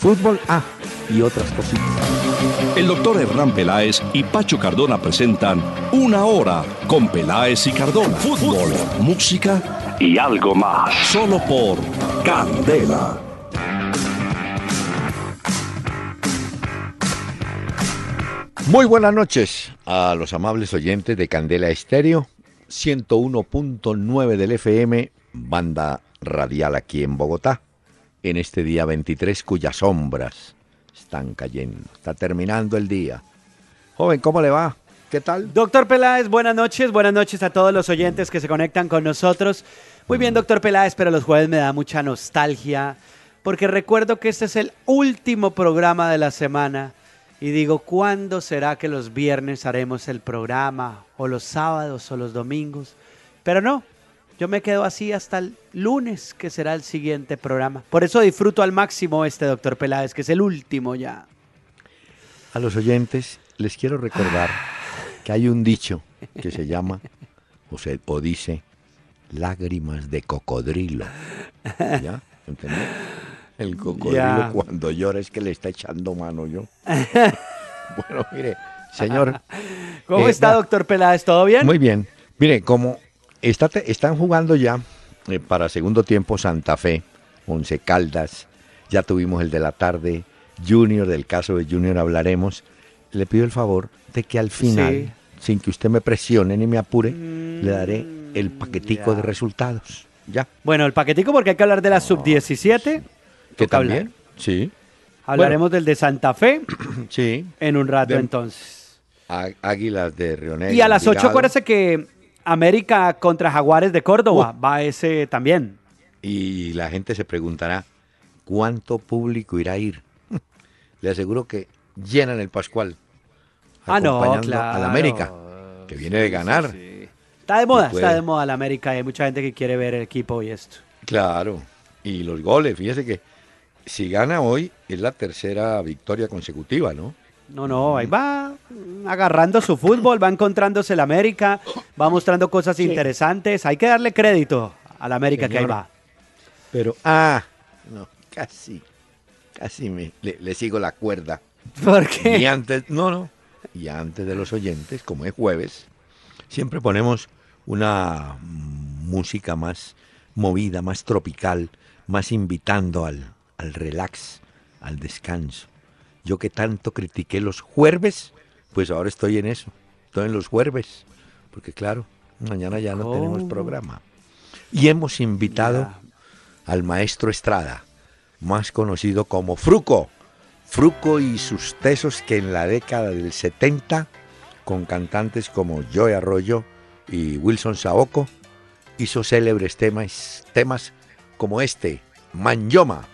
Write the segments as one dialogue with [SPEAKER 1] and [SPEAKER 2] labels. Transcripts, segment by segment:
[SPEAKER 1] Fútbol A y otras cositas.
[SPEAKER 2] El doctor Hernán Peláez y Pacho Cardona presentan Una Hora con Peláez y Cardona. Fútbol, música y algo más. Solo por Candela.
[SPEAKER 1] Muy buenas noches a los amables oyentes de Candela Estéreo, 101.9 del FM, banda radial aquí en Bogotá, en este día 23 cuyas sombras están cayendo. Está terminando el día. Joven, ¿cómo le va? ¿Qué tal?
[SPEAKER 3] Doctor Peláez, buenas noches. Buenas noches a todos los oyentes que se conectan con nosotros. Muy bien, doctor Peláez, pero los jueves me da mucha nostalgia porque recuerdo que este es el último programa de la semana y digo, ¿cuándo será que los viernes haremos el programa? O los sábados o los domingos. Pero no, yo me quedo así hasta el lunes, que será el siguiente programa. Por eso disfruto al máximo este doctor Peláez, que es el último ya.
[SPEAKER 1] A los oyentes les quiero recordar que hay un dicho que se llama, o, se, o dice, lágrimas de cocodrilo. ¿Ya? ¿Entendés? El cocodrilo cuando llora es que le está echando mano yo. bueno, mire, señor.
[SPEAKER 3] ¿Cómo eh, está, doctor Peláez? ¿Todo bien?
[SPEAKER 1] Muy bien. Mire, como están jugando ya eh, para segundo tiempo Santa Fe, Once Caldas, ya tuvimos el de la tarde, Junior, del caso de Junior hablaremos. Le pido el favor de que al final, sin que usted me presione ni me apure, le daré el mm, paquetico de resultados. Ya.
[SPEAKER 3] Bueno, el paquetico porque hay que hablar de la sub-17.
[SPEAKER 1] ¿Qué también? Sí.
[SPEAKER 3] Hablaremos del de Santa Fe.
[SPEAKER 1] sí.
[SPEAKER 3] En un rato entonces.
[SPEAKER 1] Águilas de Río Negro.
[SPEAKER 3] Y a las 8 acuérdese que América contra Jaguares de Córdoba, va ese también.
[SPEAKER 1] Y la gente se preguntará, ¿cuánto público irá a ir? Le aseguro que llenan el Pascual.
[SPEAKER 3] Ah, no, claro.
[SPEAKER 1] Al América, que viene de ganar.
[SPEAKER 3] Está de moda, está de moda el América. Hay mucha gente que quiere ver el equipo y esto.
[SPEAKER 1] Claro. Y los goles, fíjese que si gana hoy es la tercera victoria consecutiva, ¿no?
[SPEAKER 3] No, no, ahí va agarrando su fútbol, va encontrándose el América, va mostrando cosas interesantes. Hay que darle crédito al América que ahí va.
[SPEAKER 1] Pero, ah, no, casi, casi me, le, sigo la cuerda.
[SPEAKER 3] ¿Por qué?
[SPEAKER 1] Y antes, no, no, y antes de los oyentes, como es jueves, siempre ponemos una música más movida, más tropical, más invitando al, al relax, al descanso. Yo que tanto critiqué los jueves, pues ahora estoy en eso. Estoy en los jueves. Porque claro, mañana ya no tenemos programa. Y hemos invitado al maestro Estrada, más conocido como Fruco. Fruco y sus tesos que en la década del 70, con cantantes como Joe Arroyo y Wilson Saoco, hizo célebres temas, temas como este, Manyoma.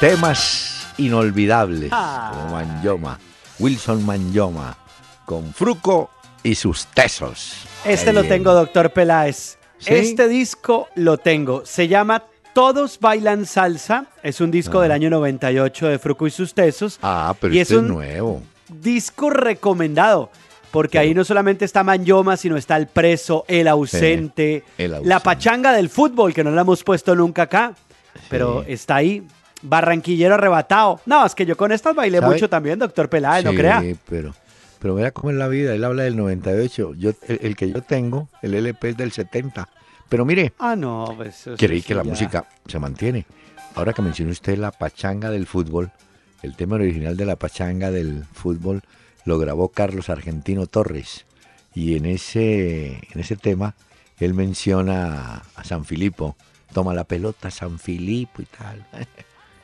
[SPEAKER 1] Temas inolvidables
[SPEAKER 3] Ah.
[SPEAKER 1] como Manyoma, Wilson Manyoma, con Fruco y sus tesos.
[SPEAKER 3] Este lo tengo, doctor Peláez.
[SPEAKER 1] ¿Sí?
[SPEAKER 3] Este disco lo tengo. Se llama Todos Bailan Salsa. Es un disco
[SPEAKER 1] Ah.
[SPEAKER 3] del año 98 de Fruco y sus tesos.
[SPEAKER 1] Ah, pero
[SPEAKER 3] Y
[SPEAKER 1] este
[SPEAKER 3] es un-
[SPEAKER 1] nuevo.
[SPEAKER 3] Disco recomendado. Porque ahí no solamente está Manyoma, sino está El Preso, El Ausente,
[SPEAKER 1] El
[SPEAKER 3] La
[SPEAKER 1] Ausente.
[SPEAKER 3] Pachanga del Fútbol, que no la hemos puesto nunca acá. Pero está ahí. Barranquillero arrebatado. No, es que yo con estas bailé
[SPEAKER 1] ¿Sabe?
[SPEAKER 3] mucho también, doctor Peláez, no
[SPEAKER 1] Sí,
[SPEAKER 3] crea.
[SPEAKER 1] pero, pero mira cómo es la vida. Él habla del 98. Yo, el, el que yo tengo, el LP es del 70. Pero mire,
[SPEAKER 3] Ah, no, pues.
[SPEAKER 1] creí
[SPEAKER 3] sí
[SPEAKER 1] que la
[SPEAKER 3] ya.
[SPEAKER 1] música se mantiene. Ahora que mencionó usted la pachanga del fútbol, el tema original de la pachanga del fútbol lo grabó Carlos Argentino Torres. Y en ese, en ese tema él menciona a San Filipo. Toma la pelota San Filipo y tal.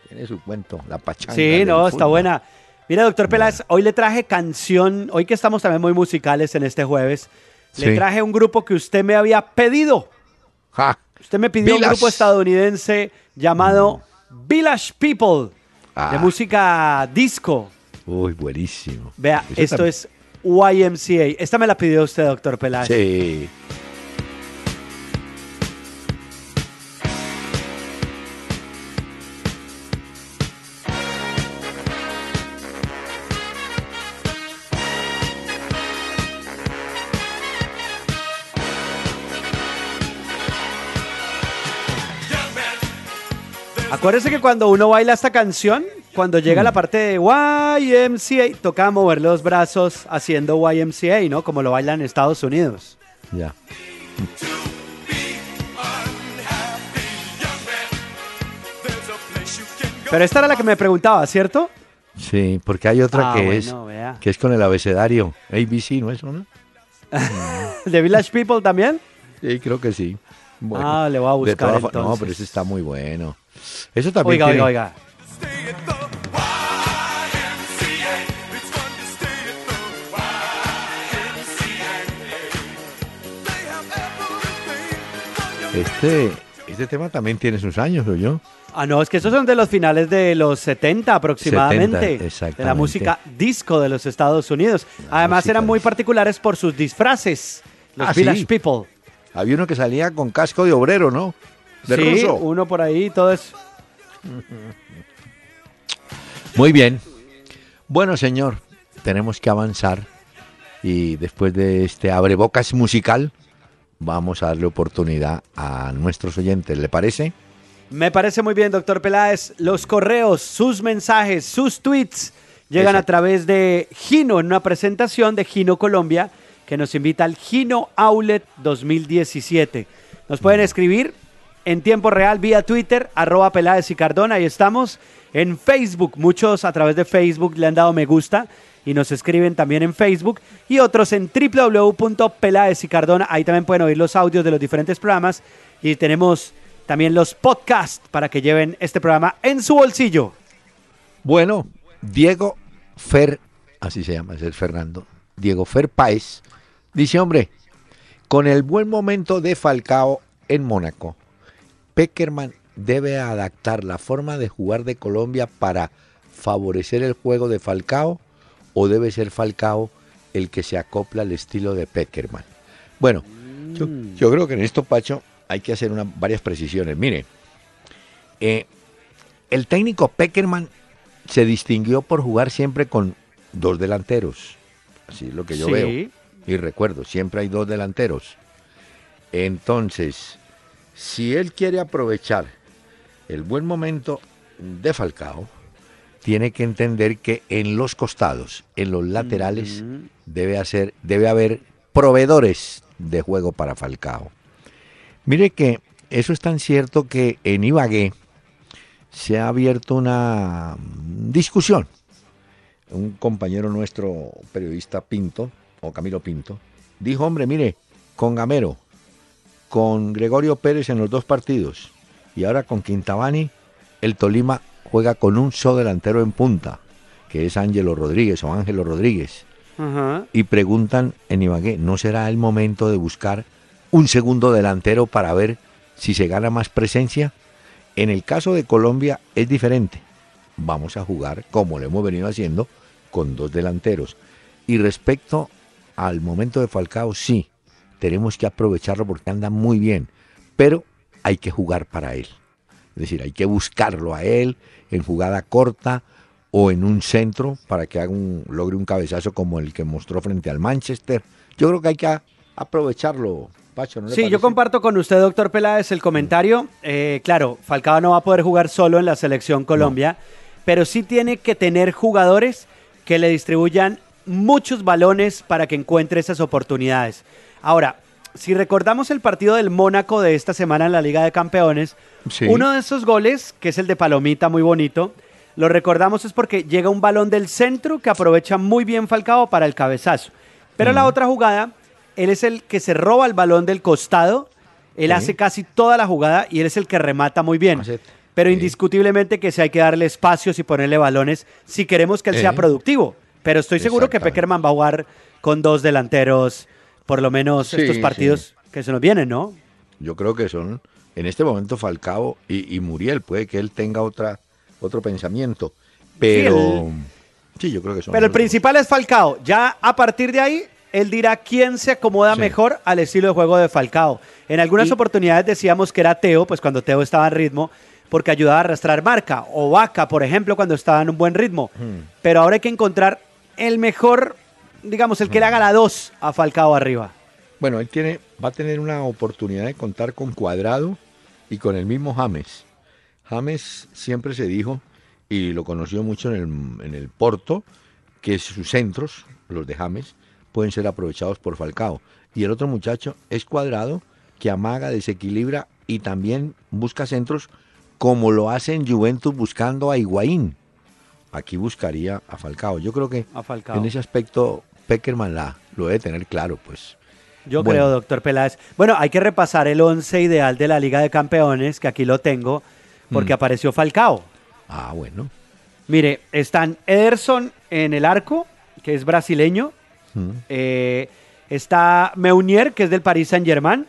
[SPEAKER 1] Tiene su cuento, la pachanga.
[SPEAKER 3] Sí, no, está buena. Mira, doctor Peláez, hoy le traje canción, hoy que estamos también muy musicales en este jueves, le
[SPEAKER 1] Sí.
[SPEAKER 3] traje un grupo que usted me había pedido.
[SPEAKER 1] Ja,
[SPEAKER 3] Usted me pidió
[SPEAKER 1] Village.
[SPEAKER 3] un grupo estadounidense llamado Village People,
[SPEAKER 1] Ah.
[SPEAKER 3] de música disco.
[SPEAKER 1] Uy, buenísimo.
[SPEAKER 3] Vea, esto es YMCA. Esta me la pidió usted, doctor Peláez.
[SPEAKER 1] Sí.
[SPEAKER 3] Acuérdese que cuando uno baila esta canción, cuando llega la parte de YMCA, toca mover los brazos haciendo YMCA, ¿no? Como lo bailan en Estados Unidos.
[SPEAKER 1] Ya.
[SPEAKER 3] Pero esta era la que me preguntaba, ¿cierto?
[SPEAKER 1] Sí, porque hay otra
[SPEAKER 3] Ah,
[SPEAKER 1] que
[SPEAKER 3] bueno,
[SPEAKER 1] es
[SPEAKER 3] vea.
[SPEAKER 1] que es con el abecedario. ABC, ¿no es no?
[SPEAKER 3] ¿De Village People también?
[SPEAKER 1] Sí, creo que sí. Bueno,
[SPEAKER 3] Ah, le voy a buscar
[SPEAKER 1] fo- No,
[SPEAKER 3] entonces.
[SPEAKER 1] pero ese está muy bueno. Eso también
[SPEAKER 3] Oiga,
[SPEAKER 1] tiene-
[SPEAKER 3] oiga, oiga.
[SPEAKER 1] Este, este tema también tiene sus años, ¿o yo?
[SPEAKER 3] Ah, no, es que esos son de los finales de los 70 aproximadamente.
[SPEAKER 1] 70,
[SPEAKER 3] de la música disco de los Estados Unidos. Además
[SPEAKER 1] música
[SPEAKER 3] eran muy particulares por sus disfraces. Los
[SPEAKER 1] Ah,
[SPEAKER 3] Village
[SPEAKER 1] sí.
[SPEAKER 3] People.
[SPEAKER 1] Había uno que salía con casco de obrero, ¿no? De
[SPEAKER 3] sí,
[SPEAKER 1] ruso.
[SPEAKER 3] uno por ahí, todo eso.
[SPEAKER 1] Muy bien. Bueno, señor, tenemos que avanzar y después de este abrebocas musical vamos a darle oportunidad a nuestros oyentes, ¿le parece?
[SPEAKER 3] Me parece muy bien, doctor Peláez. Los correos, sus mensajes, sus tweets llegan a través de Gino en una presentación de Gino Colombia que nos invita al Gino Outlet 2017. Nos pueden escribir en tiempo real vía Twitter, arroba Peláez y Cardona. Ahí estamos. En Facebook, muchos a través de Facebook le han dado me gusta y nos escriben también en Facebook. Y otros en www.peláez y Cardona. Ahí también pueden oír los audios de los diferentes programas. Y tenemos también los podcasts para que lleven este programa en su bolsillo.
[SPEAKER 1] Bueno, Diego Fer, así se llama, es el Fernando, Diego Fer Páez, dice, hombre, con el buen momento de Falcao en Mónaco, Peckerman debe adaptar la forma de jugar de Colombia para favorecer el juego de Falcao o debe ser Falcao el que se acopla al estilo de Peckerman. Bueno, yo, yo creo que en esto, Pacho, hay que hacer una- varias precisiones. Mire, eh, el técnico Peckerman se distinguió por jugar siempre con dos delanteros. Así es lo que yo
[SPEAKER 3] Sí.
[SPEAKER 1] veo. Y recuerdo, siempre hay dos delanteros. Entonces, si él quiere aprovechar el buen momento de Falcao, tiene que entender que en los costados, en los laterales, debe, hacer, debe haber proveedores de juego para Falcao. Mire que eso es tan cierto que en Ibagué se ha abierto una discusión. Un compañero nuestro, periodista Pinto, o Camilo Pinto, dijo, hombre, mire, con Gamero, con Gregorio Pérez en los dos partidos y ahora con Quintabani, el Tolima juega con un solo delantero en punta, que es Ángelo Rodríguez o Ángelo Rodríguez. Y preguntan en Ibagué, ¿no será el momento de buscar un segundo delantero para ver si se gana más presencia? En el caso de Colombia es diferente. vamos a jugar como lo hemos venido haciendo con dos delanteros. Y respecto al momento de Falcao, sí, tenemos que aprovecharlo porque anda muy bien, pero hay que jugar para él. Es decir, hay que buscarlo a él en jugada corta o en un centro para que haga un, logre un cabezazo como el que mostró frente al Manchester. Yo creo que hay que aprovecharlo, Pacho. ¿no
[SPEAKER 3] sí, yo comparto con usted, doctor Peláez, el comentario. Eh, claro, Falcao no va a poder jugar solo en la selección Colombia, pero sí tiene que tener jugadores que le distribuyan muchos balones para que encuentre esas oportunidades. Ahora, si recordamos el partido del Mónaco de esta semana en la Liga de Campeones, uno de esos goles, que es el de Palomita, muy bonito, lo recordamos es porque llega un balón del centro que aprovecha muy bien Falcao para el cabezazo. Pero la otra jugada, él es el que se roba el balón del costado, él hace casi toda la jugada y él es el que remata muy bien. Pero indiscutiblemente que si hay que darle espacios y ponerle balones si queremos que él sea productivo. Pero estoy seguro que Peckerman va a jugar con dos delanteros por lo menos estos partidos que se nos vienen, ¿no?
[SPEAKER 1] Yo creo que son, en este momento Falcao y, Muriel, puede que él tenga otra, otro pensamiento, pero
[SPEAKER 3] sí, yo creo que son. Pero el principal es Falcao, ya a partir de ahí él dirá quién se acomoda mejor al estilo de juego de Falcao. En algunas oportunidades decíamos que era Teo, pues cuando Teo estaba en ritmo, porque ayudaba a arrastrar marca, o Vaca, por ejemplo, cuando estaba en un buen ritmo. Hmm. Pero ahora hay que encontrar el mejor digamos, el que le haga la 2 a Falcao arriba.
[SPEAKER 1] Bueno, él tiene, va a tener una oportunidad de contar con Cuadrado y con el mismo James. James siempre se dijo, y lo conoció mucho en el, en el Porto, que sus centros, los de James, pueden ser aprovechados por Falcao. Y el otro muchacho es Cuadrado, que amaga, desequilibra y también busca centros como lo hace en Juventus buscando a Higuaín. Aquí buscaría a Falcao. Yo creo que en ese aspecto Peckerman la, lo debe tener claro, pues.
[SPEAKER 3] Yo creo, doctor Peláez. Bueno, hay que repasar el once ideal de la Liga de Campeones, que aquí lo tengo, porque mm. apareció Falcao.
[SPEAKER 1] Ah, bueno.
[SPEAKER 3] Mire, están Ederson en el arco, que es brasileño. Mm. Eh, está Meunier, que es del Paris Saint Germain,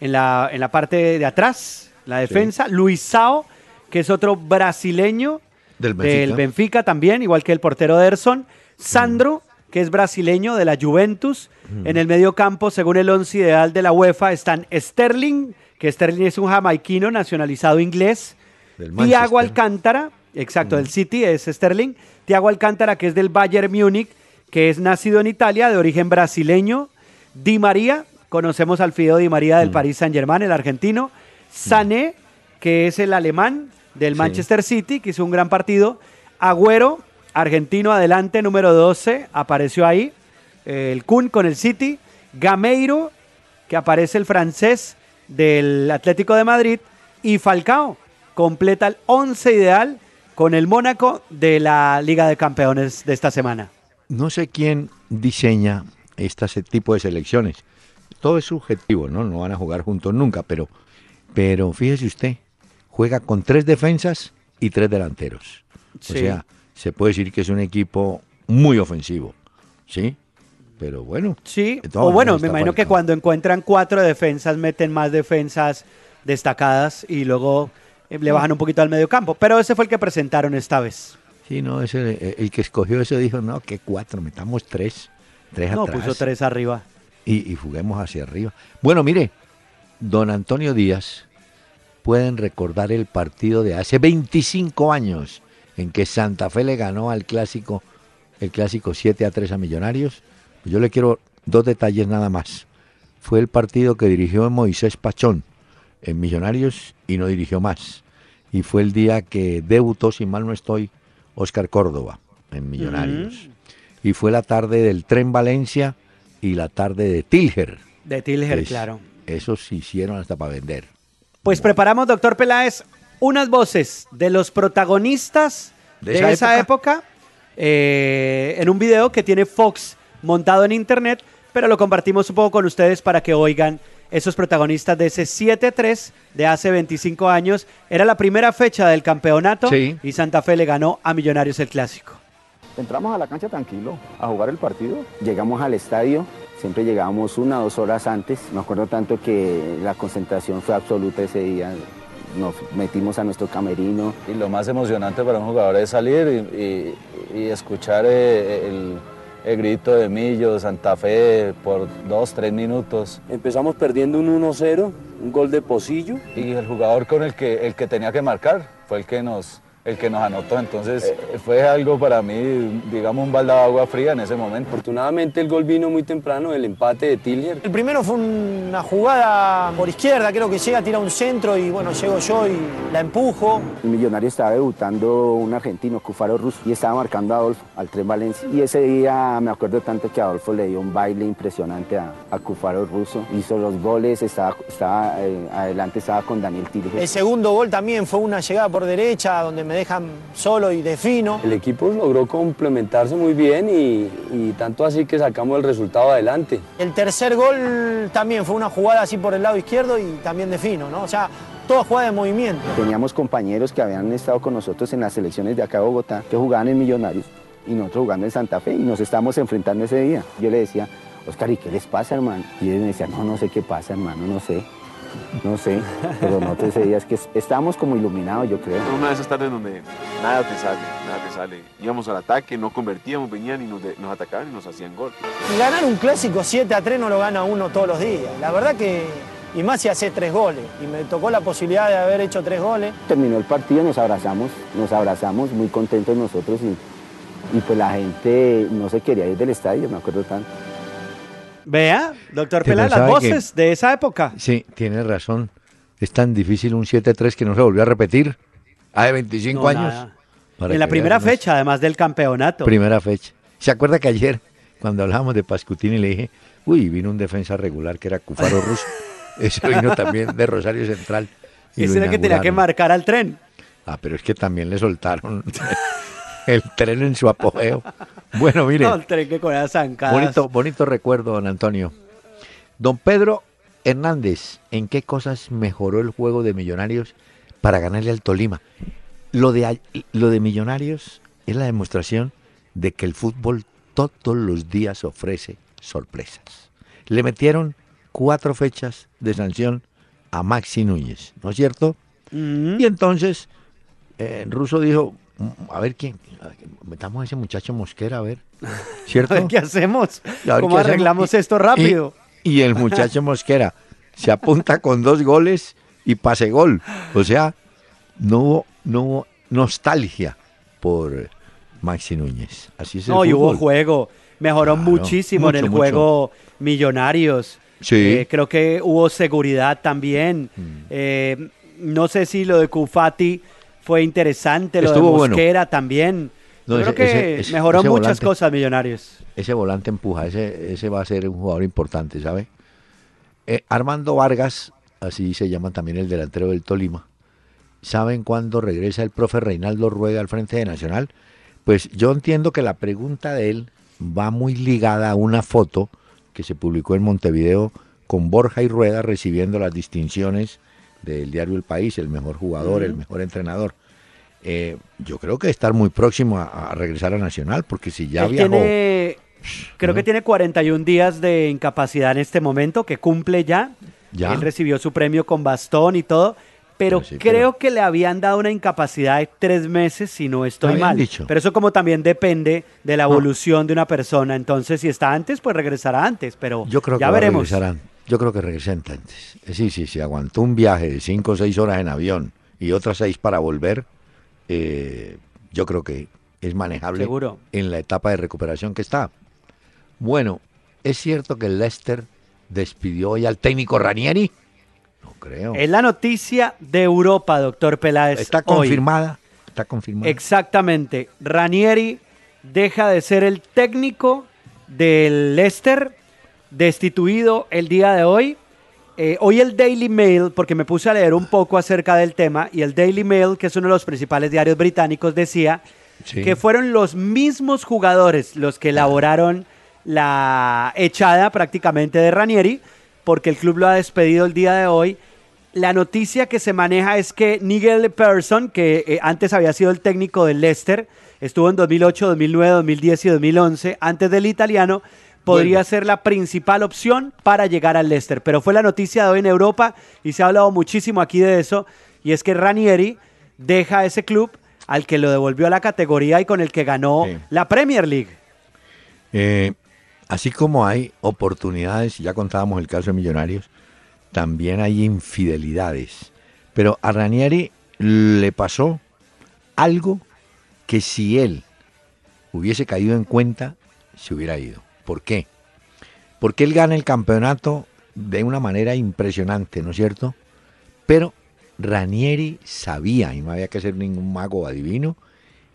[SPEAKER 3] en la, en la parte de atrás, la defensa. Luisao, que es otro brasileño del Benfica. también, igual que el portero Ederson. Sandro, que es brasileño de la Juventus. En el medio campo, según el once ideal de la UEFA, están Sterling, que Sterling es un jamaiquino nacionalizado inglés. Tiago Alcántara, exacto, del City es Sterling. Tiago Alcántara, que es del Bayern Múnich, que es nacido en Italia, de origen brasileño. Di María, conocemos al Fideo Di María del Paris Saint Germain, el argentino. Sané, que es el alemán del Manchester City, que hizo un gran partido. Agüero, argentino adelante, número 12, apareció ahí. el Kun con el City. Gameiro, que aparece el francés del Atlético de Madrid. Y Falcao, completa el 11 ideal con el Mónaco de la Liga de Campeones de esta semana.
[SPEAKER 1] No sé quién diseña este tipo de selecciones. Todo es subjetivo, ¿no? No van a jugar juntos nunca, pero, pero fíjese usted, juega con tres defensas y tres delanteros. O sea, se puede decir que es un equipo muy ofensivo, ¿sí? Pero bueno.
[SPEAKER 3] Sí, o bueno, me imagino que cuando encuentran cuatro defensas meten más defensas destacadas y luego eh, le bajan un poquito al medio campo. Pero ese fue el que presentaron esta vez.
[SPEAKER 1] Sí, no, ese, eh, el que escogió eso dijo, no, que cuatro, metamos tres, tres no,
[SPEAKER 3] puso tres arriba.
[SPEAKER 1] Y, y juguemos hacia arriba. Bueno, mire, don Antonio Díaz, pueden recordar el partido de hace 25 años en que Santa Fe le ganó al clásico, el clásico 7 a 3 a Millonarios. Pues yo le quiero dos detalles nada más. Fue el partido que dirigió Moisés Pachón en Millonarios y no dirigió más. Y fue el día que debutó, si mal no estoy, Oscar Córdoba en Millonarios. Y fue la tarde del Tren Valencia y la tarde de Tilger.
[SPEAKER 3] De Tilger, claro.
[SPEAKER 1] Esos se hicieron hasta para vender.
[SPEAKER 3] Pues preparamos, doctor Peláez, unas voces de los protagonistas de, esa, época, eh, en un video que tiene Fox montado en internet, pero lo compartimos un poco con ustedes para que oigan esos protagonistas de ese 7-3 de hace 25 años. Era la primera fecha del campeonato y Santa Fe le ganó a Millonarios el clásico.
[SPEAKER 4] Entramos a la cancha tranquilo, a jugar el partido. Llegamos al estadio, siempre llegábamos una o dos horas antes. Me acuerdo tanto que la concentración fue absoluta ese día nos metimos a nuestro camerino.
[SPEAKER 5] Y lo más emocionante para un jugador es salir y, y, escuchar eh, el, el, grito de Millo, Santa Fe por dos, tres minutos.
[SPEAKER 6] Empezamos perdiendo un 1-0, un gol de Pocillo.
[SPEAKER 5] Y el jugador con el que, el que tenía que marcar fue el que nos, el que nos anotó. Entonces eh, fue algo para mí, digamos, un baldado de agua fría en ese momento.
[SPEAKER 6] Afortunadamente el gol vino muy temprano, el empate de Tilger.
[SPEAKER 7] El primero fue una jugada por izquierda, creo que llega, tira un centro y bueno, llego yo y la empujo.
[SPEAKER 4] El millonario estaba debutando un argentino, Cufaro Russo, y estaba marcando a Adolfo, al Tren Valencia. Y ese día me acuerdo tanto que Adolfo le dio un baile impresionante a, a Cufaro Russo. Hizo los goles, estaba, estaba eh, adelante estaba con Daniel Tilger.
[SPEAKER 7] El segundo gol también fue una llegada por derecha donde me dejan solo y defino.
[SPEAKER 6] El equipo logró complementarse muy bien y, tanto así que sacamos el resultado adelante.
[SPEAKER 7] El tercer gol también fue una jugada así por el lado izquierdo y también defino, ¿no? O sea, toda jugada de movimiento.
[SPEAKER 4] Teníamos compañeros que habían estado con nosotros en las selecciones de acá de Bogotá, que jugaban en Millonarios y nosotros jugando en Santa Fe y nos estábamos enfrentando ese día. Yo le decía, Oscar, ¿y qué les pasa, hermano? Y él me decía, no, no sé qué pasa, hermano, no sé. No sé, pero nosotros ese día es que estábamos como iluminados, yo creo.
[SPEAKER 8] Una de esas tardes donde nada te sale, nada te sale. Íbamos al ataque, no convertíamos, venían y nos, atacaban y nos hacían gol.
[SPEAKER 7] Y ganar un clásico 7 a 3 no lo gana uno todos los días. La verdad que, y más si hace tres goles. Y me tocó la posibilidad de haber hecho tres goles.
[SPEAKER 4] Terminó el partido, nos abrazamos, nos abrazamos, muy contentos nosotros y, y pues la gente no se quería ir del estadio, me acuerdo tanto.
[SPEAKER 3] Vea, doctor Pela, las voces de esa época.
[SPEAKER 1] Sí, tiene razón. Es tan difícil un 7-3 que no se volvió a repetir. Hace 25 años.
[SPEAKER 3] En la primera fecha, además del campeonato.
[SPEAKER 1] Primera fecha. ¿Se acuerda que ayer, cuando hablábamos de Pascutini, le dije, uy, vino un defensa regular que era Cufaro Russo? Ese vino también de Rosario Central.
[SPEAKER 3] Y Ese era que tenía que marcar al tren.
[SPEAKER 1] Ah, pero es que también le soltaron el tren en su apogeo. Bueno, mire.
[SPEAKER 3] el tren que con
[SPEAKER 1] bonito, bonito recuerdo, don Antonio. Don Pedro Hernández, ¿en qué cosas mejoró el juego de Millonarios para ganarle al Tolima? Lo de, lo de Millonarios es la demostración de que el fútbol todos los días ofrece sorpresas. Le metieron cuatro fechas de sanción a Maxi Núñez, ¿no es cierto? Y entonces, eh, Russo dijo, a ver quién, metamos a ese muchacho Mosquera, a ver, ¿cierto?
[SPEAKER 3] ¿Qué hacemos? ¿Cómo arreglamos esto rápido?
[SPEAKER 1] Y, el muchacho Mosquera se apunta con dos goles y pase gol. O sea, no hubo, no hubo nostalgia por Maxi Núñez. Así es el
[SPEAKER 3] No, y hubo juego. Mejoró muchísimo en el juego Millonarios.
[SPEAKER 1] Sí.
[SPEAKER 3] Eh, creo que hubo seguridad también. Mm. Eh, no sé si lo de Cufati fue interesante, lo de Mosquera también. Yo creo que mejoró muchas cosas Millonarios.
[SPEAKER 1] Ese volante empuja, ese, ese va a ser un jugador importante, ¿sabe? Eh, Armando Vargas, así se llama también el delantero del Tolima. ¿Saben cuándo regresa el profe Reinaldo Rueda al frente de Nacional? Pues yo entiendo que la pregunta de él va muy ligada a una foto que se publicó en Montevideo con Borja y Rueda recibiendo las distinciones del diario El País, el mejor jugador, el mejor entrenador. Eh, yo creo que estar muy próximo a, regresar a Nacional, porque si ya viajó...
[SPEAKER 3] creo que tiene 41 días de incapacidad en este momento, que cumple ya. ya. Él recibió su premio con bastón y todo, pero, creo que le habían dado una incapacidad de tres meses, si no estoy mal. Pero eso como también depende de la evolución de una persona. Entonces, si está antes, pues regresará antes, pero
[SPEAKER 1] yo creo
[SPEAKER 3] ya
[SPEAKER 1] que
[SPEAKER 3] veremos.
[SPEAKER 1] Yo creo que regresan antes. Eh, sí, sí, sí, aguantó un viaje de cinco o seis horas en avión y otras seis para volver, eh, yo creo que es manejable
[SPEAKER 3] Seguro.
[SPEAKER 1] en la etapa de recuperación que está. Bueno, ¿es cierto que el Leicester despidió hoy al técnico Ranieri? No creo.
[SPEAKER 3] Es la noticia de Europa, doctor Peláez.
[SPEAKER 1] Está confirmada. Está confirmada.
[SPEAKER 3] Exactamente. Ranieri deja de ser el técnico del Leicester destituido el día de hoy. Eh, hoy el Daily Mail, porque me puse a leer un poco acerca del tema, y el Daily Mail, que es uno de los principales diarios británicos, decía que fueron los mismos jugadores los que elaboraron la echada prácticamente de Ranieri, porque el club lo ha despedido el día de hoy. La noticia que se maneja es que Nigel Persson, que eh, antes había sido el técnico del Leicester, estuvo en 2008, 2009, 2010 y 2011, antes del italiano, podría ser la principal opción para llegar al Leicester. Pero fue la noticia de hoy en Europa y se ha hablado muchísimo aquí de eso. y es que Ranieri deja ese club al que lo devolvió a la categoría y con el que ganó
[SPEAKER 1] Sí.
[SPEAKER 3] la Premier League.
[SPEAKER 1] Eh, así como hay oportunidades, ya contábamos el caso de Millonarios, también hay infidelidades. Pero a Ranieri le pasó algo que si él hubiese caído en cuenta, se hubiera ido. ¿Por qué? Porque él gana el campeonato de una manera impresionante, ¿no es cierto? Pero Ranieri sabía, y no había que ser ningún mago adivino,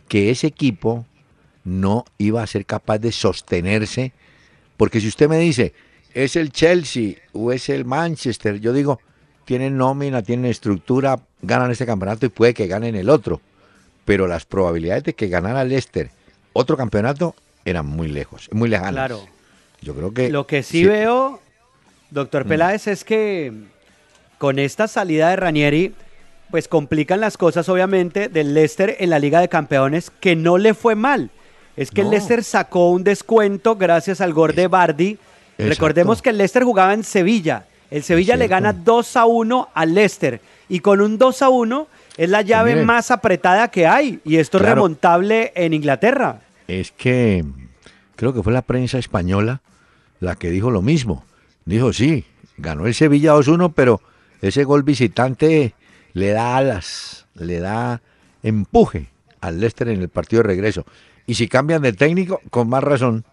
[SPEAKER 1] que ese equipo no iba a ser capaz de sostenerse, porque si usted me dice, es el Chelsea o es el Manchester, yo digo, tienen nómina, tienen estructura, ganan este campeonato y puede que ganen el otro, pero las probabilidades de que ganara Leicester otro campeonato eran muy lejos, muy lejanas.
[SPEAKER 3] Claro.
[SPEAKER 1] Yo creo que
[SPEAKER 3] Lo que sí, veo, doctor
[SPEAKER 1] Mm.
[SPEAKER 3] Peláez, es que con esta salida de Ranieri, pues complican las cosas, obviamente, del Leicester en la Liga de Campeones, que no le fue mal. Es que el. Leicester sacó un descuento gracias al gol de Bardi.
[SPEAKER 1] Exacto.
[SPEAKER 3] Recordemos que el Leicester jugaba en Sevilla. El Sevilla le gana 2 a 1 al Leicester. Y con un 2 a 1 es la llave más apretada que hay. Y esto es remontable en Inglaterra.
[SPEAKER 1] Es que creo que fue la prensa española la que dijo lo mismo. Dijo, sí, ganó el Sevilla 2-1, pero ese gol visitante le da alas, le da empuje al Leicester en el partido de regreso. Y si cambian de técnico, con más razón,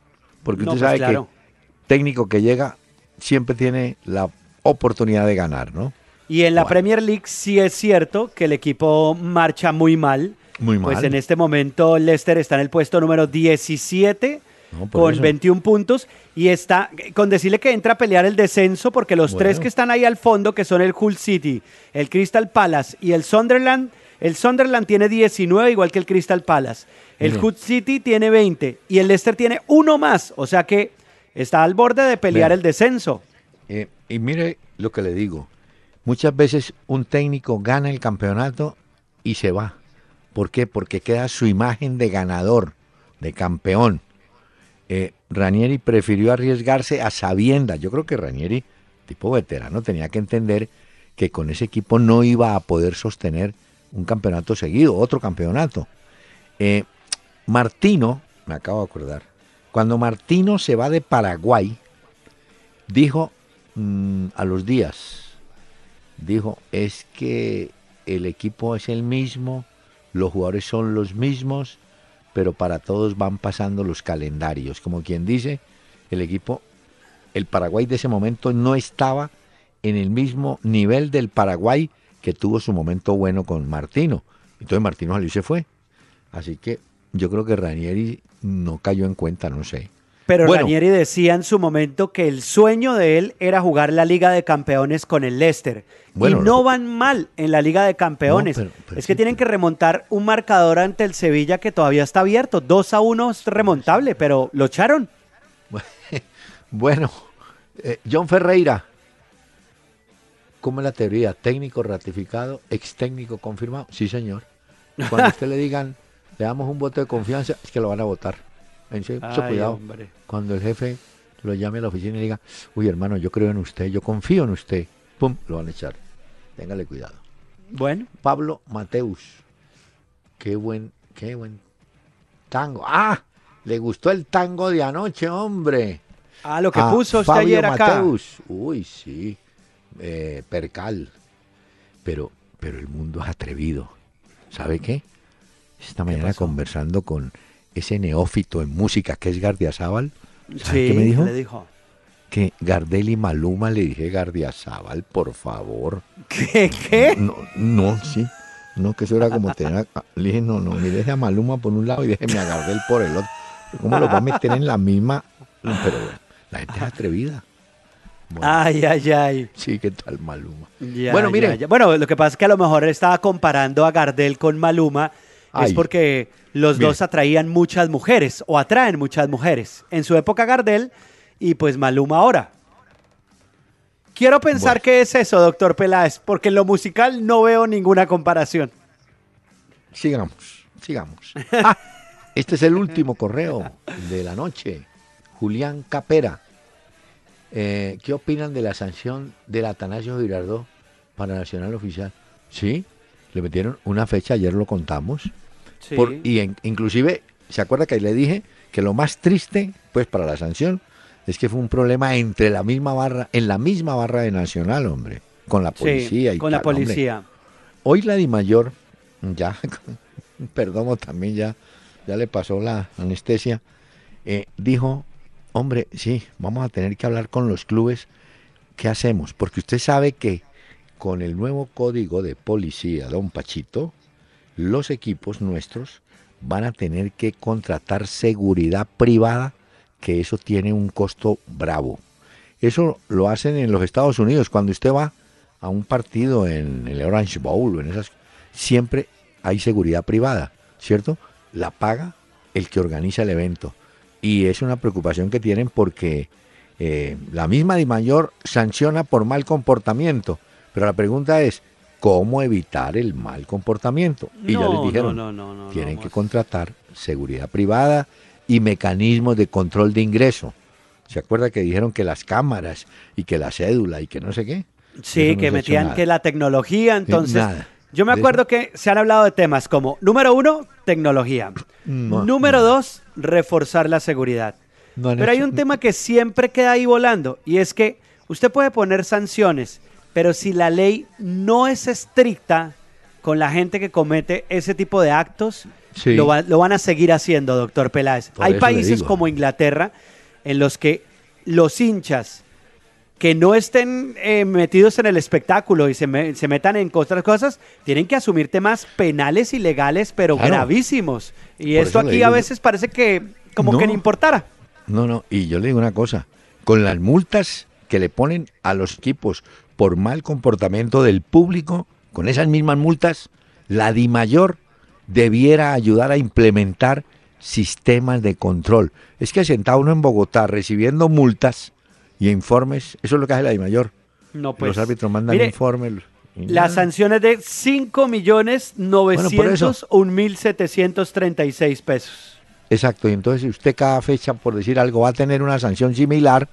[SPEAKER 1] porque
[SPEAKER 3] No,
[SPEAKER 1] usted
[SPEAKER 3] pues
[SPEAKER 1] sabe
[SPEAKER 3] claro.
[SPEAKER 1] que técnico que llega siempre tiene la oportunidad de ganar, ¿no?
[SPEAKER 3] Y en la
[SPEAKER 1] Bueno.
[SPEAKER 3] Premier League sí es cierto que el equipo marcha muy mal.
[SPEAKER 1] Muy
[SPEAKER 3] Pues
[SPEAKER 1] mal.
[SPEAKER 3] en este momento Leicester está en el puesto número 17
[SPEAKER 1] No, por
[SPEAKER 3] con
[SPEAKER 1] eso.
[SPEAKER 3] 21 puntos y está con decirle que entra a pelear el descenso porque los
[SPEAKER 1] Bueno.
[SPEAKER 3] tres que están ahí al fondo, que son el Hull City, el Crystal Palace y el Sunderland, el Sunderland tiene 19 igual que el Crystal Palace. El. Hull City tiene 20 y el Leicester tiene uno más, o sea que está al borde de pelear el descenso.
[SPEAKER 1] Eh, y mire lo que le digo. Muchas veces un técnico gana el campeonato y se va. ¿Por qué? Porque queda su imagen de ganador, de campeón. Eh, Ranieri prefirió arriesgarse a sabiendas. Yo creo que Ranieri, tipo veterano, tenía que entender que con ese equipo no iba a poder sostener un campeonato seguido, otro campeonato. Eh, Martino, me acabo de acordar, cuando Martino se va de Paraguay, dijo mm, a los días, dijo, es que el equipo es el mismo, los jugadores son los mismos, pero para todos van pasando los calendarios. Como quien dice, el equipo, el Paraguay de ese momento no estaba en el mismo nivel del Paraguay que tuvo su momento bueno con Martino. Entonces Martino salió y se fue. Así que yo creo que Ranieri no cayó en cuenta, no sé.
[SPEAKER 3] Pero
[SPEAKER 1] Bueno.
[SPEAKER 3] Ranieri decía en su momento que el sueño de él era jugar la Liga de Campeones con el Leicester.
[SPEAKER 1] Bueno,
[SPEAKER 3] y no van mal en la Liga de Campeones.
[SPEAKER 1] No, pero- pero
[SPEAKER 3] es que
[SPEAKER 1] sí,
[SPEAKER 3] tienen que remontar un marcador ante el Sevilla que todavía está abierto. 2 a 1 es remontable, pero lo echaron.
[SPEAKER 1] Bueno, eh, John Ferreira, ¿cómo es la teoría? ¿Técnico ratificado, ex técnico confirmado? Sí, señor. Cuando a usted le digan, le damos un voto de confianza, es que lo van a votar. Mucho
[SPEAKER 3] Ay,
[SPEAKER 1] cuidado.
[SPEAKER 3] hombre.
[SPEAKER 1] Cuando el jefe lo llame a la oficina y diga, uy, hermano, yo creo en usted, yo confío en usted, pum, lo van a echar. Téngale cuidado.
[SPEAKER 3] Bueno,
[SPEAKER 1] Pablo Mateus. Qué buen, qué buen tango. ¡Ah! Le gustó el tango de anoche, hombre.
[SPEAKER 3] ah, lo que
[SPEAKER 1] a
[SPEAKER 3] puso usted
[SPEAKER 1] Fabio
[SPEAKER 3] ayer acá.
[SPEAKER 1] Mateus. Uy, sí. Eh, percal. Pero, pero el mundo es atrevido. ¿Sabe qué? Esta mañana conversando con ese neófito en música que es Gardiazabal. ¿Sabe
[SPEAKER 3] Sí,
[SPEAKER 1] qué me dijo?
[SPEAKER 3] le dijo.
[SPEAKER 1] Que Gardel y Maluma le dije Gardiazabal, por favor.
[SPEAKER 3] ¿Qué? ¿Qué?
[SPEAKER 1] No, no, sí. No, que eso era como tener. a- Le dije, no, no, mire, deje a Maluma por un lado y déjeme a Gardel por el otro. ¿Cómo lo va a meter en la misma? Pero bueno, la gente es atrevida. Bueno,
[SPEAKER 3] Ay, ay, ay.
[SPEAKER 1] sí, ¿qué tal Maluma?
[SPEAKER 3] Ya,
[SPEAKER 1] bueno, mire,
[SPEAKER 3] ya. Bueno, lo que pasa es que a lo mejor estaba comparando a Gardel con Maluma. Es porque los dos atraían muchas mujeres o atraen muchas mujeres. En su época Gardel y pues Maluma ahora. Quiero pensar
[SPEAKER 1] Bueno.
[SPEAKER 3] que es eso, doctor Peláez, porque en lo musical no veo ninguna comparación.
[SPEAKER 1] sigamos, sigamos. Ah, este es el último correo de la noche. Julián Capera. Eh, ¿Qué opinan de la sanción del Atanasio Girardot para Nacional Oficial? Sí, Le metieron una fecha, ayer lo contamos.
[SPEAKER 3] Sí.
[SPEAKER 1] Por- y en- inclusive, ¿se acuerda que le dije que lo más triste, pues para la sanción, es que fue un problema entre la misma barra, en la misma barra de Nacional, hombre, con la
[SPEAKER 3] Sí,
[SPEAKER 1] policía y
[SPEAKER 3] con la
[SPEAKER 1] hombre.
[SPEAKER 3] policía.
[SPEAKER 1] Hoy la Di Mayor, ya, perdón, también ya, ya le pasó la anestesia, eh, dijo, hombre, sí, vamos a tener que hablar con los clubes, ¿qué hacemos? Porque usted sabe que con el nuevo código de policía, don Pachito, los equipos nuestros van a tener que contratar seguridad privada, que eso tiene un costo bravo. Eso lo hacen en los Estados Unidos. Cuando usted va a un partido en el Orange Bowl en esas, siempre hay seguridad privada, ¿cierto? La paga el que organiza el evento. Y es una preocupación que tienen porque eh, la misma Di Mayor sanciona por mal comportamiento. Pero la pregunta es, ¿cómo evitar el mal comportamiento? Y ya les dijeron,
[SPEAKER 3] no, no,
[SPEAKER 1] tienen que contratar seguridad privada y mecanismos de control de ingreso. ¿Se acuerda que dijeron que las cámaras y que la cédula y que no sé qué?
[SPEAKER 3] Sí, que metían
[SPEAKER 1] nada.
[SPEAKER 3] que la tecnología, entonces...
[SPEAKER 1] nada.
[SPEAKER 3] Yo me acuerdo que se han hablado de temas como, número uno, tecnología.
[SPEAKER 1] No,
[SPEAKER 3] número dos, reforzar la seguridad. Pero hay un tema que siempre queda ahí volando y es que usted puede poner sanciones, pero si la ley no es estricta con la gente que comete ese tipo de actos,
[SPEAKER 1] Sí.
[SPEAKER 3] lo, va- lo van a seguir haciendo, doctor Peláez.
[SPEAKER 1] Por
[SPEAKER 3] hay países como Inglaterra en los que los hinchas que no estén eh, metidos en el espectáculo y se, me- se metan en otras cosas, tienen que asumir temas penales y legales, pero
[SPEAKER 1] Claro.
[SPEAKER 3] gravísimos. Y
[SPEAKER 1] Por
[SPEAKER 3] esto aquí a veces parece que como
[SPEAKER 1] No.
[SPEAKER 3] que no importara.
[SPEAKER 1] No, no, y yo le digo una cosa, con las multas que le ponen a los equipos por mal comportamiento del público, con esas mismas multas, la DIMAYOR debiera ayudar a implementar sistemas de control. Es que sentado uno en Bogotá recibiendo multas y informes, eso es lo que hace la DIMAYOR.
[SPEAKER 3] No, pues.
[SPEAKER 1] los árbitros mandan
[SPEAKER 3] mire,
[SPEAKER 1] informes.
[SPEAKER 3] Las sanciones de 5 millones
[SPEAKER 1] por eso.
[SPEAKER 3] 901 mil 736 pesos.
[SPEAKER 1] Exacto, y entonces usted cada fecha, por decir algo, va a tener una sanción similar,